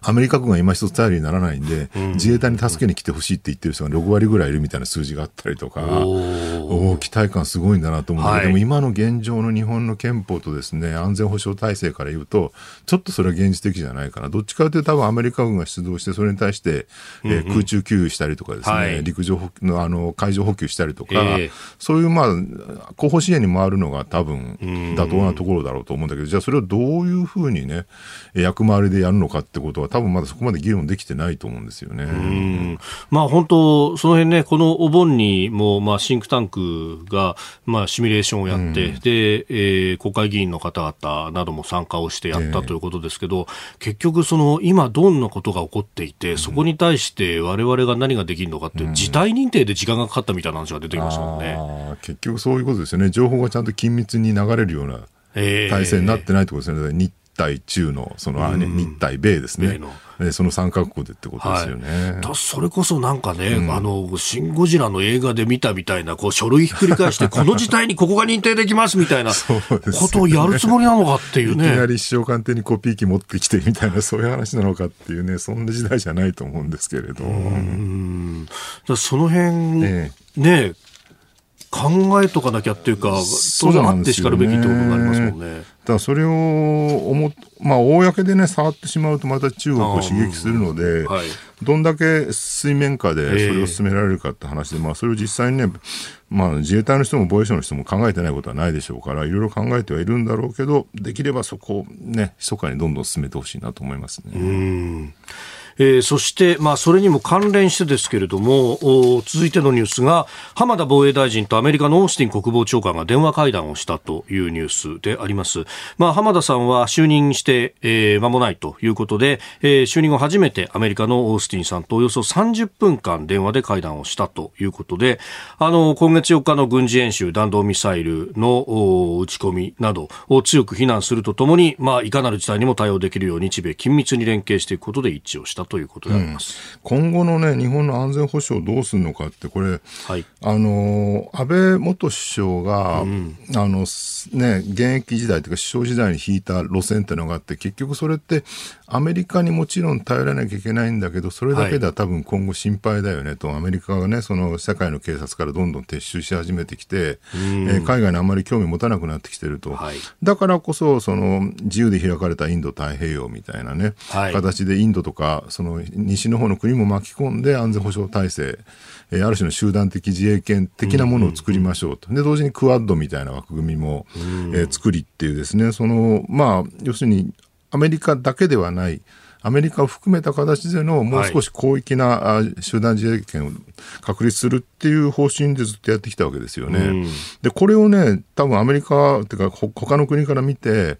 アメリカ軍が今一つ頼りにならないんで、自衛隊に助けに来てほしいって言ってる人が6割ぐらいいるみたいな数字があったりとか、おお期待感すごいんだなと思う、はい、でも今の現状の日本の憲法とですね、安全保障体制から言うと、ちょっとそれは現実的じゃないかな。どっちかというと多分アメリカ軍が出動して、それに対して、えー、空中給油したりとかですね、はい、陸上のあの海上補給したりとか、えー、そういうまあ、後方支援に回るのが多分妥当なところだろうと思うんだけど、じゃあそれをどういうふうにね、役回りでやるのかってことは多分まだそこまで議論できてないと思うんですよね。まあ本当、その辺ね、このお盆にも、まあシンクタンクが、まあシミュレーションをやって、うん、で、えー、国会議員の方々なども参加をしてやったということですけど、えー、結局その今どんなことが起こっていて、そこに対して我々が何ができるのかっていう、事態認定で時間がかかったみたいな話が出てきましたもんね。結局そういうことですよね。情報がちゃんと緊密に流れるような体制になってないってことですよね。日対中の、その、日対米ですね。その三角国でってことですよね。はい、それこそなんかね、うん、あの、シン・ゴジラの映画で見たみたいな、こう、書類ひっくり返して、この事態にここが認定できますみたいなことをやるつもりなのかっていうね。いきなり首相官邸にコピー機持ってきてみたいな、そういう話なのかっていうね、そんな時代じゃないと思うんですけれど。うんその辺、ねね考えとかなきゃっていうか、当然あってしかるべきってことになりますもんね。だからそれを思まあ、公でね、触ってしまうとまた中国を刺激するので、はい、どんだけ水面下でそれを進められるかって話で、えー、まあ、それを実際にね、まあ、自衛隊の人も防衛省の人も考えてないことはないでしょうから、いろいろ考えてはいるんだろうけど、できればそこをね、密かにどんどん進めてほしいなと思いますね。えー、そして、まあ、それにも関連してですけれども、続いてのニュースが、浜田防衛大臣とアメリカのオースティン国防長官が電話会談をしたというニュースであります。まあ、浜田さんは就任して、えー、間もないということで、えー、就任後初めてアメリカのオースティンさんとおよそ30分間電話で会談をしたということで、あの、今月4日の軍事演習、弾道ミサイルの撃ち込みなどを強く非難するとともに、まあ、いかなる事態にも対応できるよう日米緊密に連携していくことで一致をしたということであります、うん、今後の、ね、日本の安全保障どうするのかって、これ、はい、あの安倍元首相が、うん、あのね、現役時代というか、首相時代に引いた路線っていうのがあって、結局それって、アメリカにもちろん頼らなきゃいけないんだけど、それだけでは多分今後心配だよねと、はい、アメリカがね、その世界の警察からどんどん撤収し始めてきて、えー、海外にあんまり興味持たなくなってきてると、はい、だからこそ、その自由で開かれたインド太平洋みたいなね、はい、形でインドとか、その西の方の国も巻き込んで安全保障体制、えー、ある種の集団的自衛権的なものを作りましょうと。で、同時にクアッドみたいな枠組みも、えー、作りっていうですね、その、まあ、要するに、アメリカだけではない、アメリカを含めた形でのもう少し広域な、はい、集団自衛権を確立するっていう方針でずっとやってきたわけですよね。で、これをね、多分アメリカっていうか他の国から見て、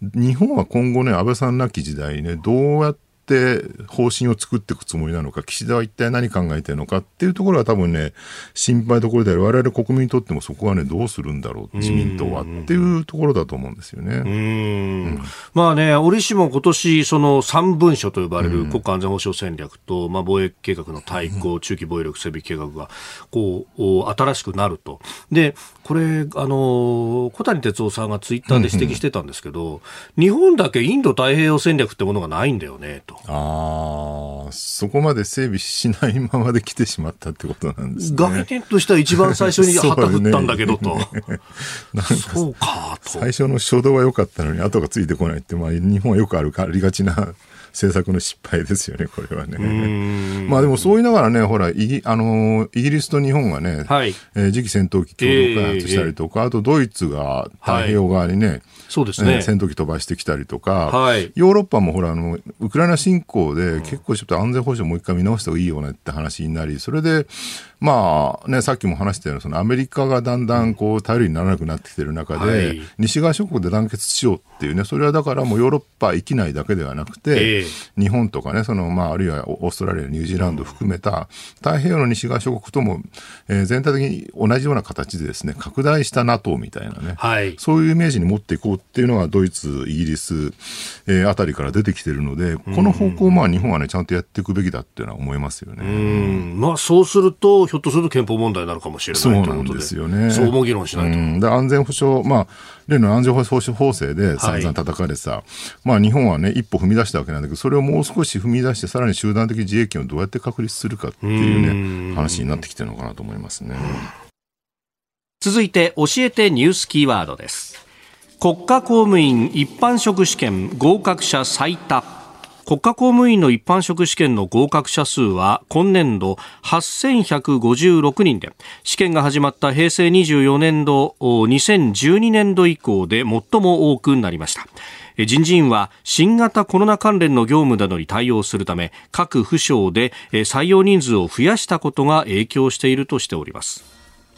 日本は今後ね、安倍さんなき時代にね、どうやってって方針を作っていくつもりなのか、岸田は一体何考えてるのかっていうところは多分ね、心配どころである。我々国民にとってもそこはね、どうするんだろう、自民党はっていうところだと思うんですよね。うん、まあね、折しも今年、その3文書と呼ばれる国家安全保障戦略と、まあ、防衛計画の対抗、中期防衛力整備計画が、こう、新しくなると。で、これ、あの、小谷哲夫さんがツイッターで指摘してたんですけど、日本だけインド太平洋戦略ってものがないんだよね、と。ああ、そこまで整備しないままで来てしまったってことなんですね。概念としては一番最初に旗振ったんだけどと。そうかと。最初の初動は良かったのに後がついてこないって、まあ日本はよくあるありがちな政策の失敗ですよね、これはね。まあでもそう言いながらね、ほら、イギあのイギリスと日本がね、はい、えー、次期戦闘機共同開発したりとか、えー、あとドイツが太平洋側にね、はい、そうですね、戦闘機飛ばしてきたりとか、はい、ヨーロッパもほらあの、ウクライナ侵攻で結構ちょっと安全保障もう一回見直した方がいいよねって話になり、それで、まあね、さっきも話したように、そのアメリカがだんだんこう頼りにならなくなってきてる中で、はい、西側諸国で団結しようっていうね、それはだからもうヨーロッパ域内だけではなくて、えー、日本とかね、そのまああるいはオーストラリア、ニュージーランド含めた太平洋の西側諸国とも、えー、全体的に同じような形でですね、拡大した NATO みたいなね、はい、そういうイメージに持っていこうっていうのはドイツ、イギリス、えー、あたりから出てきてるので、この方向をまあ日本はね、ちゃんとやっていくべきだっていうのは思いますよね。まあそうすると、ひょっとすると憲法問題になるかもしれないそうなんですよね。そうも議論しないと。うん、で安全保障、まあ、例の安全保障法制で散々叩かれさ、はい、まあ日本はね、一歩踏み出したわけなんだけど、それをもう少し踏み出して、さらに集団的自衛権をどうやって確立するかっていうね、話になってきてるのかなと思いますね。続いて、教えてニュースキーワードです。国家公務員一般職試験合格者最多。国家公務員の一般職試験の合格者数は今年度8156人で試験が始まった平成24年度2012年度以降で最も多くなりました。人事院は新型コロナ関連の業務などに対応するため各府省で採用人数を増やしたことが影響しているとしております。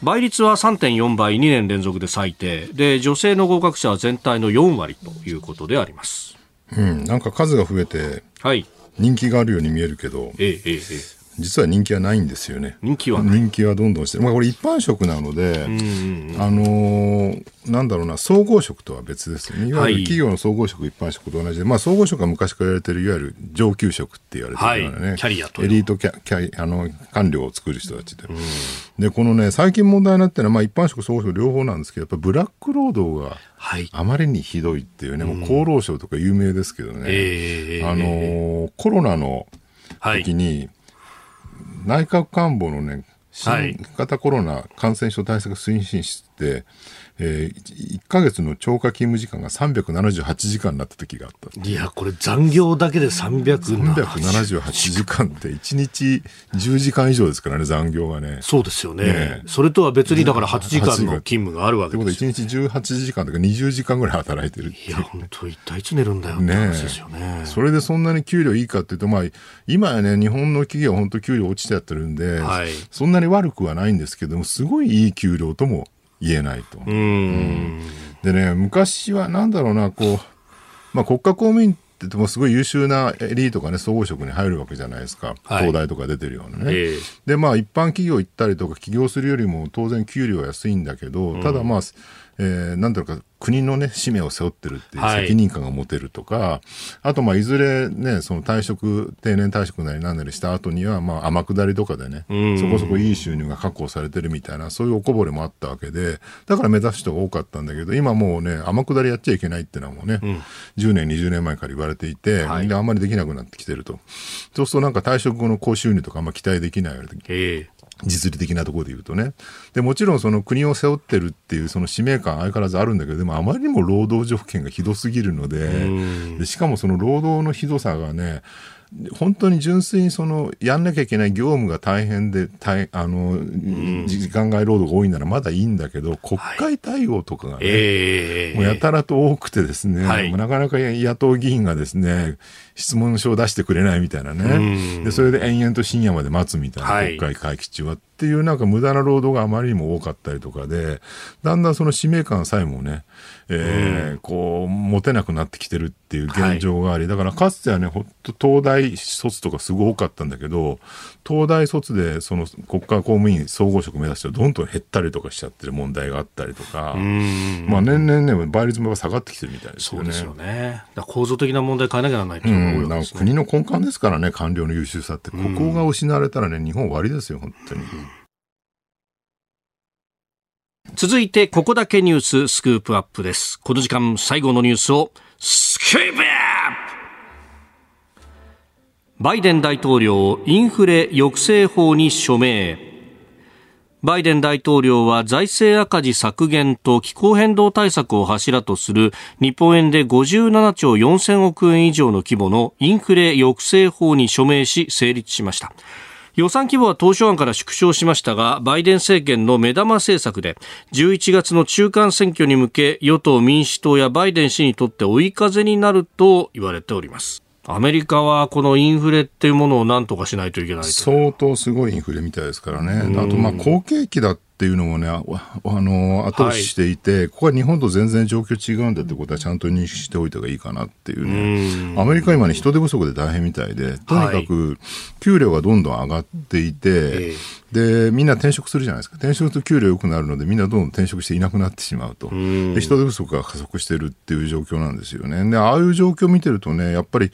倍率は3.4倍2年連続で最低。で女性の合格者は全体の4割ということであります。うん、なんか数が増えて、はい、人気があるように見えるけど、ええええ実は人気はないんですよね。人気は人気はどんどんしてまあ、これ一般職なので、あのー、なんだろうな、総合職とは別ですよね。いわゆる企業の総合職、一般職と同じで、まあ、総合職は昔から言われてる、いわゆる上級職って言われてるようなね、はい、キャリアとエリートキャキャあの官僚を作る人たちで。で、このね、最近問題になってるのは、まあ、一般職、総合職両方なんですけど、やっぱブラック労働が、あまりにひどいっていうね、もう厚労省とか有名ですけどね、あのー、コロナの時に、はい内閣官房のね、新型コロナ感染症対策推進室って、えー、1か月の超過勤務時間が378時間になった時があった。いやこれ残業だけで378時間って1日10時間以上ですからね残業がね。そうですよね、ね、それとは別にだから8時間の勤務があるわけですよ。ということで1日18時間とか20時間ぐらい働いてるいや本当一体いつ寝るんだよって話ですよね、ね、それでそんなに給料いいかっていうとまあ今やね日本の企業は本当給料落ちちゃってるんで、はい、そんなに悪くはないんですけどもすごいいい給料とも言えないと。うん、でね、昔はなんだろうな、こう、まあ、国家公務員っっててもすごい優秀なエリートがね総合職に入るわけじゃないですか、はい、東大とか出てるようなね、えー、でまあ一般企業行ったりとか起業するよりも当然給料は安いんだけどただまあ、うんえー、なんていうか、国のね、使命を背負ってるっていう責任感が持てるとか、はい、あと、まあ、いずれね、その退職、定年退職なりなんなりした後には、まあ、天下りとかでね、そこそこいい収入が確保されてるみたいな、そういうおこぼれもあったわけで、だから目指す人が多かったんだけど、今もうね、天下りやっちゃいけないっていうのはもうね、うん、10年、20年前から言われていて、はい、であんまりできなくなってきてると。そうするとなんか退職後の高収入とかあんま期待できないわけで。実利的なところで言うとね。で、もちろんその国を背負ってるっていうその使命感相変わらずあるんだけど、でもあまりにも労働条件がひどすぎるので、でしかもその労働のひどさがね、本当に純粋にそのやんなきゃいけない業務が大変で大あの、時間外労働が多いならまだいいんだけど国会対応とかがね、はいえー、もうやたらと多くてですね、はい、なかなか野党議員がですね質問書を出してくれないみたいなね、でそれで延々と深夜まで待つみたいな、国会会期中はっていうなんか無駄な労働があまりにも多かったりとかでだんだんその使命感さえもね、えー、こう持てなくなってきてるっていう現状があり、だからかつてはねほんと東大卒とかすごい多かったんだけど東大卒でその国家公務員総合職目指してどんどん減ったりとかしちゃってる問題があったりとか、まあ年々ね倍率も下がってきてるみたいですよね。そうですよね。構造的な問題変えなきゃならないっていうのが多い、ね、国の根幹ですからね官僚の優秀さってここが失われたらね日本終わりですよ本当に。続いて、ここだけニューススクープアップです。この時間、最後のニュースを、スクープアップバイデン大統領、インフレ抑制法に署名。バイデン大統領は財政赤字削減と気候変動対策を柱とする日本円で57兆4000億円以上の規模のインフレ抑制法に署名し成立しました。予算規模は当初案から縮小しましたがバイデン政権の目玉政策で11月の中間選挙に向け与党民主党やバイデン氏にとって追い風になると言われております。アメリカはこのインフレっていうものを何とかしないといけない相当すごいインフレみたいですからね、あとまあ好景気だっていうのもね、あの後押ししていて、はい、ここは日本と全然状況違うんだってことはちゃんと認識しておいた方がいいかなっていうね、アメリカ今ね、人手不足で大変みたいで、とにかく給料がどんどん上がっていて、はいで、みんな転職するじゃないですか。転職すると給料良くなるので、みんなどんどん転職していなくなってしまうと。で、人手不足が加速してるっていう状況なんですよね。で、ああいう状況を見てるとね、やっぱり、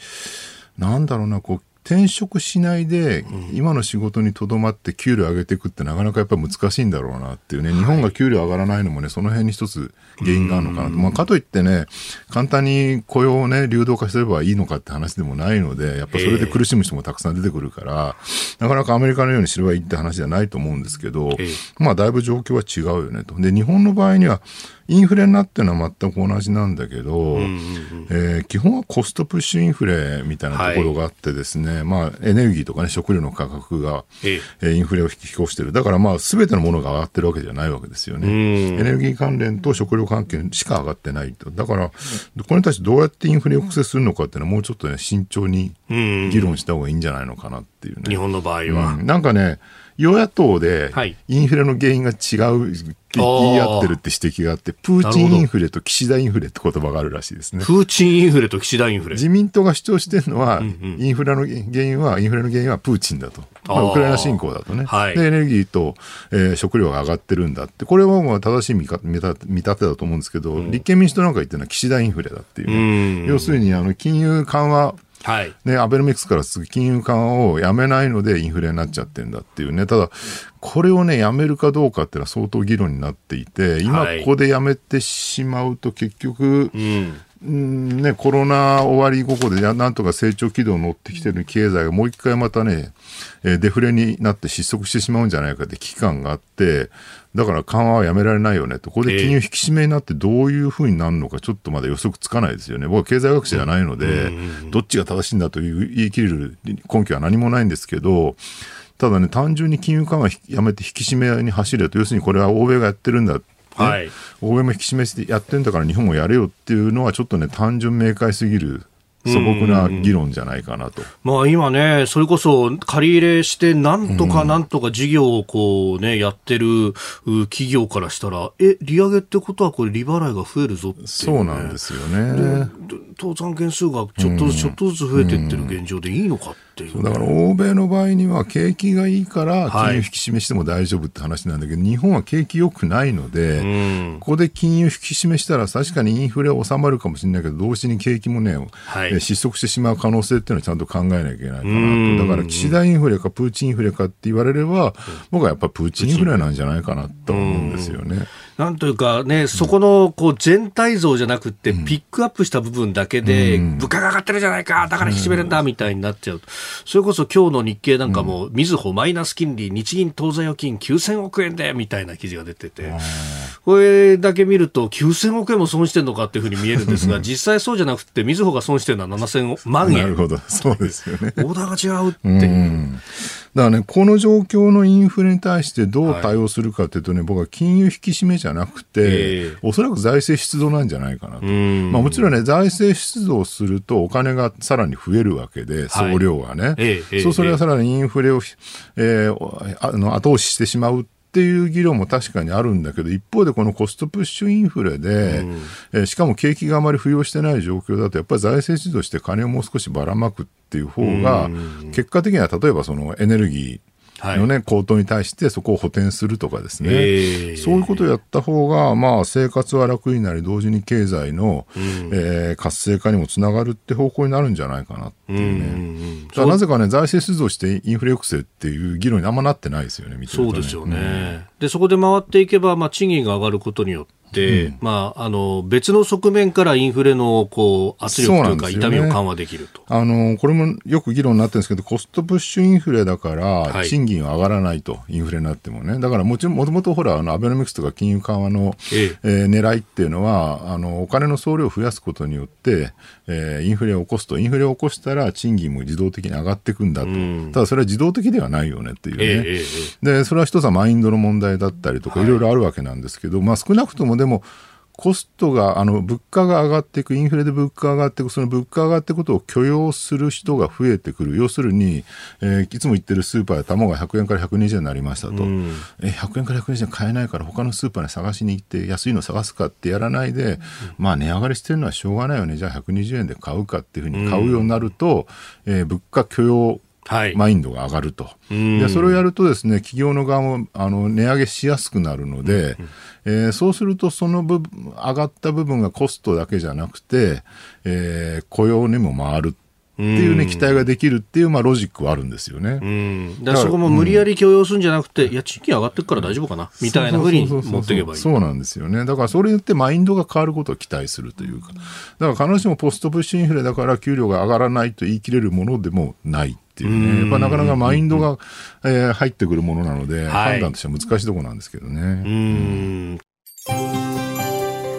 なんだろうな、こう、転職しないで、今の仕事にとどまって給料上げていくってなかなかやっぱ難しいんだろうなっていうね、日本が給料上がらないのもね、その辺に一つ原因があるのかな。と。まあ、かといってね、簡単に雇用をね、流動化すればいいのかって話でもないので、やっぱそれで苦しむ人もたくさん出てくるから、なかなかアメリカのようにすればいいって話じゃないと思うんですけど、まあ、だいぶ状況は違うよねと。で、日本の場合には、インフレになってるのは全く同じなんだけど、え基本はコストプッシュインフレみたいなところがあってですね、はい、まあ、エネルギーとかね、食料の価格が、ええ、インフレを引き起こしてる。だからまあ、すべてのものが上がってるわけじゃないわけですよね。エネルギー関連と食料関係しか上がってないと。だから、これに対してどうやってインフレを抑制するのかっていうのはもうちょっとね、慎重に議論した方がいいんじゃないのかなっていうね。日本の場合は。うん、なんかね、与野党でインフレの原因が違うって言い合ってるって指摘があって、プーチンインフレと岸田インフレって言葉があるらしいですね。プーチンインフレと岸田インフレ自民党が主張してるのは、うんうん、インフレの原因は、インフレの原因はプーチンだと。まあ、ウクライナ侵攻だとね。はい、で、エネルギーと、えー、食料が上がってるんだって。これはもう正しい見方見立てだと思うんですけど、うん、立憲民主党なんか言ってるのは岸田インフレだっていう、ね、う要するに、あの、金融緩和はい、ね、アベノミクスから次金融緩和をやめないのでインフレになっちゃってるんだっていうね。ただ、これをね、やめるかどうかっていうのは相当議論になっていて、今ここでやめてしまうと結局、うん。うんね、コロナ終わり後こでなんとか成長軌道に乗ってきてる経済がもう一回またね、えデフレになって失速してしまうんじゃないかって危機感があって、だから緩和はやめられないよねと、ここで金融引き締めになってどういうふうになるのか、ちょっとまだ予測つかないですよね。僕は経済学者じゃないので、どっちが正しいんだという言い切れる根拠は何もないんですけど、ただね、単純に金融緩和やめて引き締めに走れと、要するにこれは欧米がやってるんだ。はい、欧米も引き締めしてやってんだから日本もやれよっていうのはちょっとね単純明快すぎる素朴な議論じゃないかなと。まあ今ね、それこそ借り入れして、なんとかなんとか事業をこうね、やってる企業からしたら、え、利上げってことはこれ利払いが増えるぞって、ね、そうなんですよね。倒産件数がちょっとずつちょっとずつ増えていってる現状でいいのかっていう、ね、だから欧米の場合には景気がいいから金融引き締めしても大丈夫って話なんだけど、はい、日本は景気良くないので、ここで金融引き締めしたら確かにインフレは収まるかもしれないけど同時に景気もね、はい、失速してしまう可能性っていうのはちゃんと考えなきゃいけないかなと。だから岸田インフレかプーチンインフレかって言われれば僕はやっぱプーチンインフレなんじゃないかなと思うんですよね。なんというかね、そこのこう全体像じゃなくて、ピックアップした部分だけで、物価が上がってるじゃないか、だから引き締めるんだみたいになっちゃう。それこそ今日の日経なんかも、みずほマイナス金利、日銀当座預金9000億円でみたいな記事が出てて、これだけ見ると、9000億円も損してるのかっていうふうに見えるんですが、実際そうじゃなくて、みずほが損してるのは7000万円。なるほど、そうですよね。オーダーが違うっていう。だからね、この状況のインフレに対してどう対応するかというとね、はい、僕は金融引き締めじゃなくて、えー、おそらく財政出動なんじゃないかなと。まあ、もちろんね、財政出動するとお金がさらに増えるわけで、総量がね。はいえー、そうそれはさらにインフレを、えー、あの後押ししてしまうっていう議論も確かにあるんだけど、一方でこのコストプッシュインフレで、うん、えー、しかも景気があまり浮揚してない状況だと、やっぱり財政出動して金をもう少しばらまくっていう方が、結果的には例えばそのエネルギー、のね、はい、高騰に対してそこを補填するとかですね、えー、そういうことをやった方が、まあ、生活は楽になり、同時に経済の、うん、えー、活性化にもつながるって方向になるんじゃないかなっていうね。うんうん、なぜかね、財政出動してインフレ抑制っていう議論にあんまなってないですよね、ね。そうですよね。うん、で、そこで回っていけば、まあ、賃金が上がることによって、、うん、まあ、あの別の側面からインフレのこう圧力というか、痛みを緩和できると、あのこれもよく議論になってるんですけど、コストプッシュインフレだから、賃金は上がらないと、インフレになってもね、だからもちろん、もともとほら、あのアベノミクスとか金融緩和の、ええ。えー、狙いっていうのはあの、お金の総量を増やすことによって、えー、インフレを起こすと、インフレを起こしたら賃金も自動的に上がっていくんだと、うん、ただそれは自動的ではないよねっていうね、えでそれは一つはマインドの問題だったりとか、いろいろあるわけなんですけど、まあ、少なくともでも、コストが、あの、物価が上がっていく、インフレで物価が上がっていく、その物価が上がっていくことを許容する人が増えてくる。要するに、えー、いつも言ってるスーパーで卵が100円から120円になりましたと。うん、え、100円から120円買えないから他のスーパーに探しに行って安いの探すかってやらないで、うん、まあ値上がりしてるのはしょうがないよね。じゃあ120円で買うかっていうふうに買うようになると、うん、えー、物価許容マインドが上がると、でそれをやるとですね企業の側もあの値上げしやすくなるので、うんえー、そうするとその部分上がった部分がコストだけじゃなくて、えー、雇用にも回るっていうね、期待ができるっていう、まあ、ロジックはあるんですよね。うん、だからそこも無理やり許容するんじゃなくて、うん、いや、賃金上がってるから大丈夫かな、みたいなふうに持っていけばいい。そうなんですよね。だからそれによってマインドが変わることを期待するというか。だから必ずしもコストプッシュインフレだから給料が上がらないと言い切れるものでもない。っていうね、やっぱなかなかマインドが、えー、入ってくるものなので、判断としては難しいところなんですけどね。うん。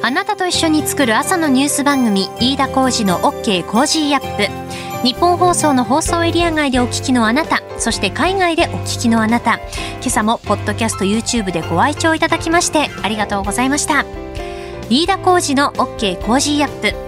あなたと一緒に作る朝のニュース番組飯田浩司の OK コージーアップ。ニッポン放送の放送エリア外でお聞きのあなたそして海外でお聞きのあなた。今朝もポッドキャスト YouTube でご愛聴いただきましてありがとうございました。飯田浩司の OK コージーアップ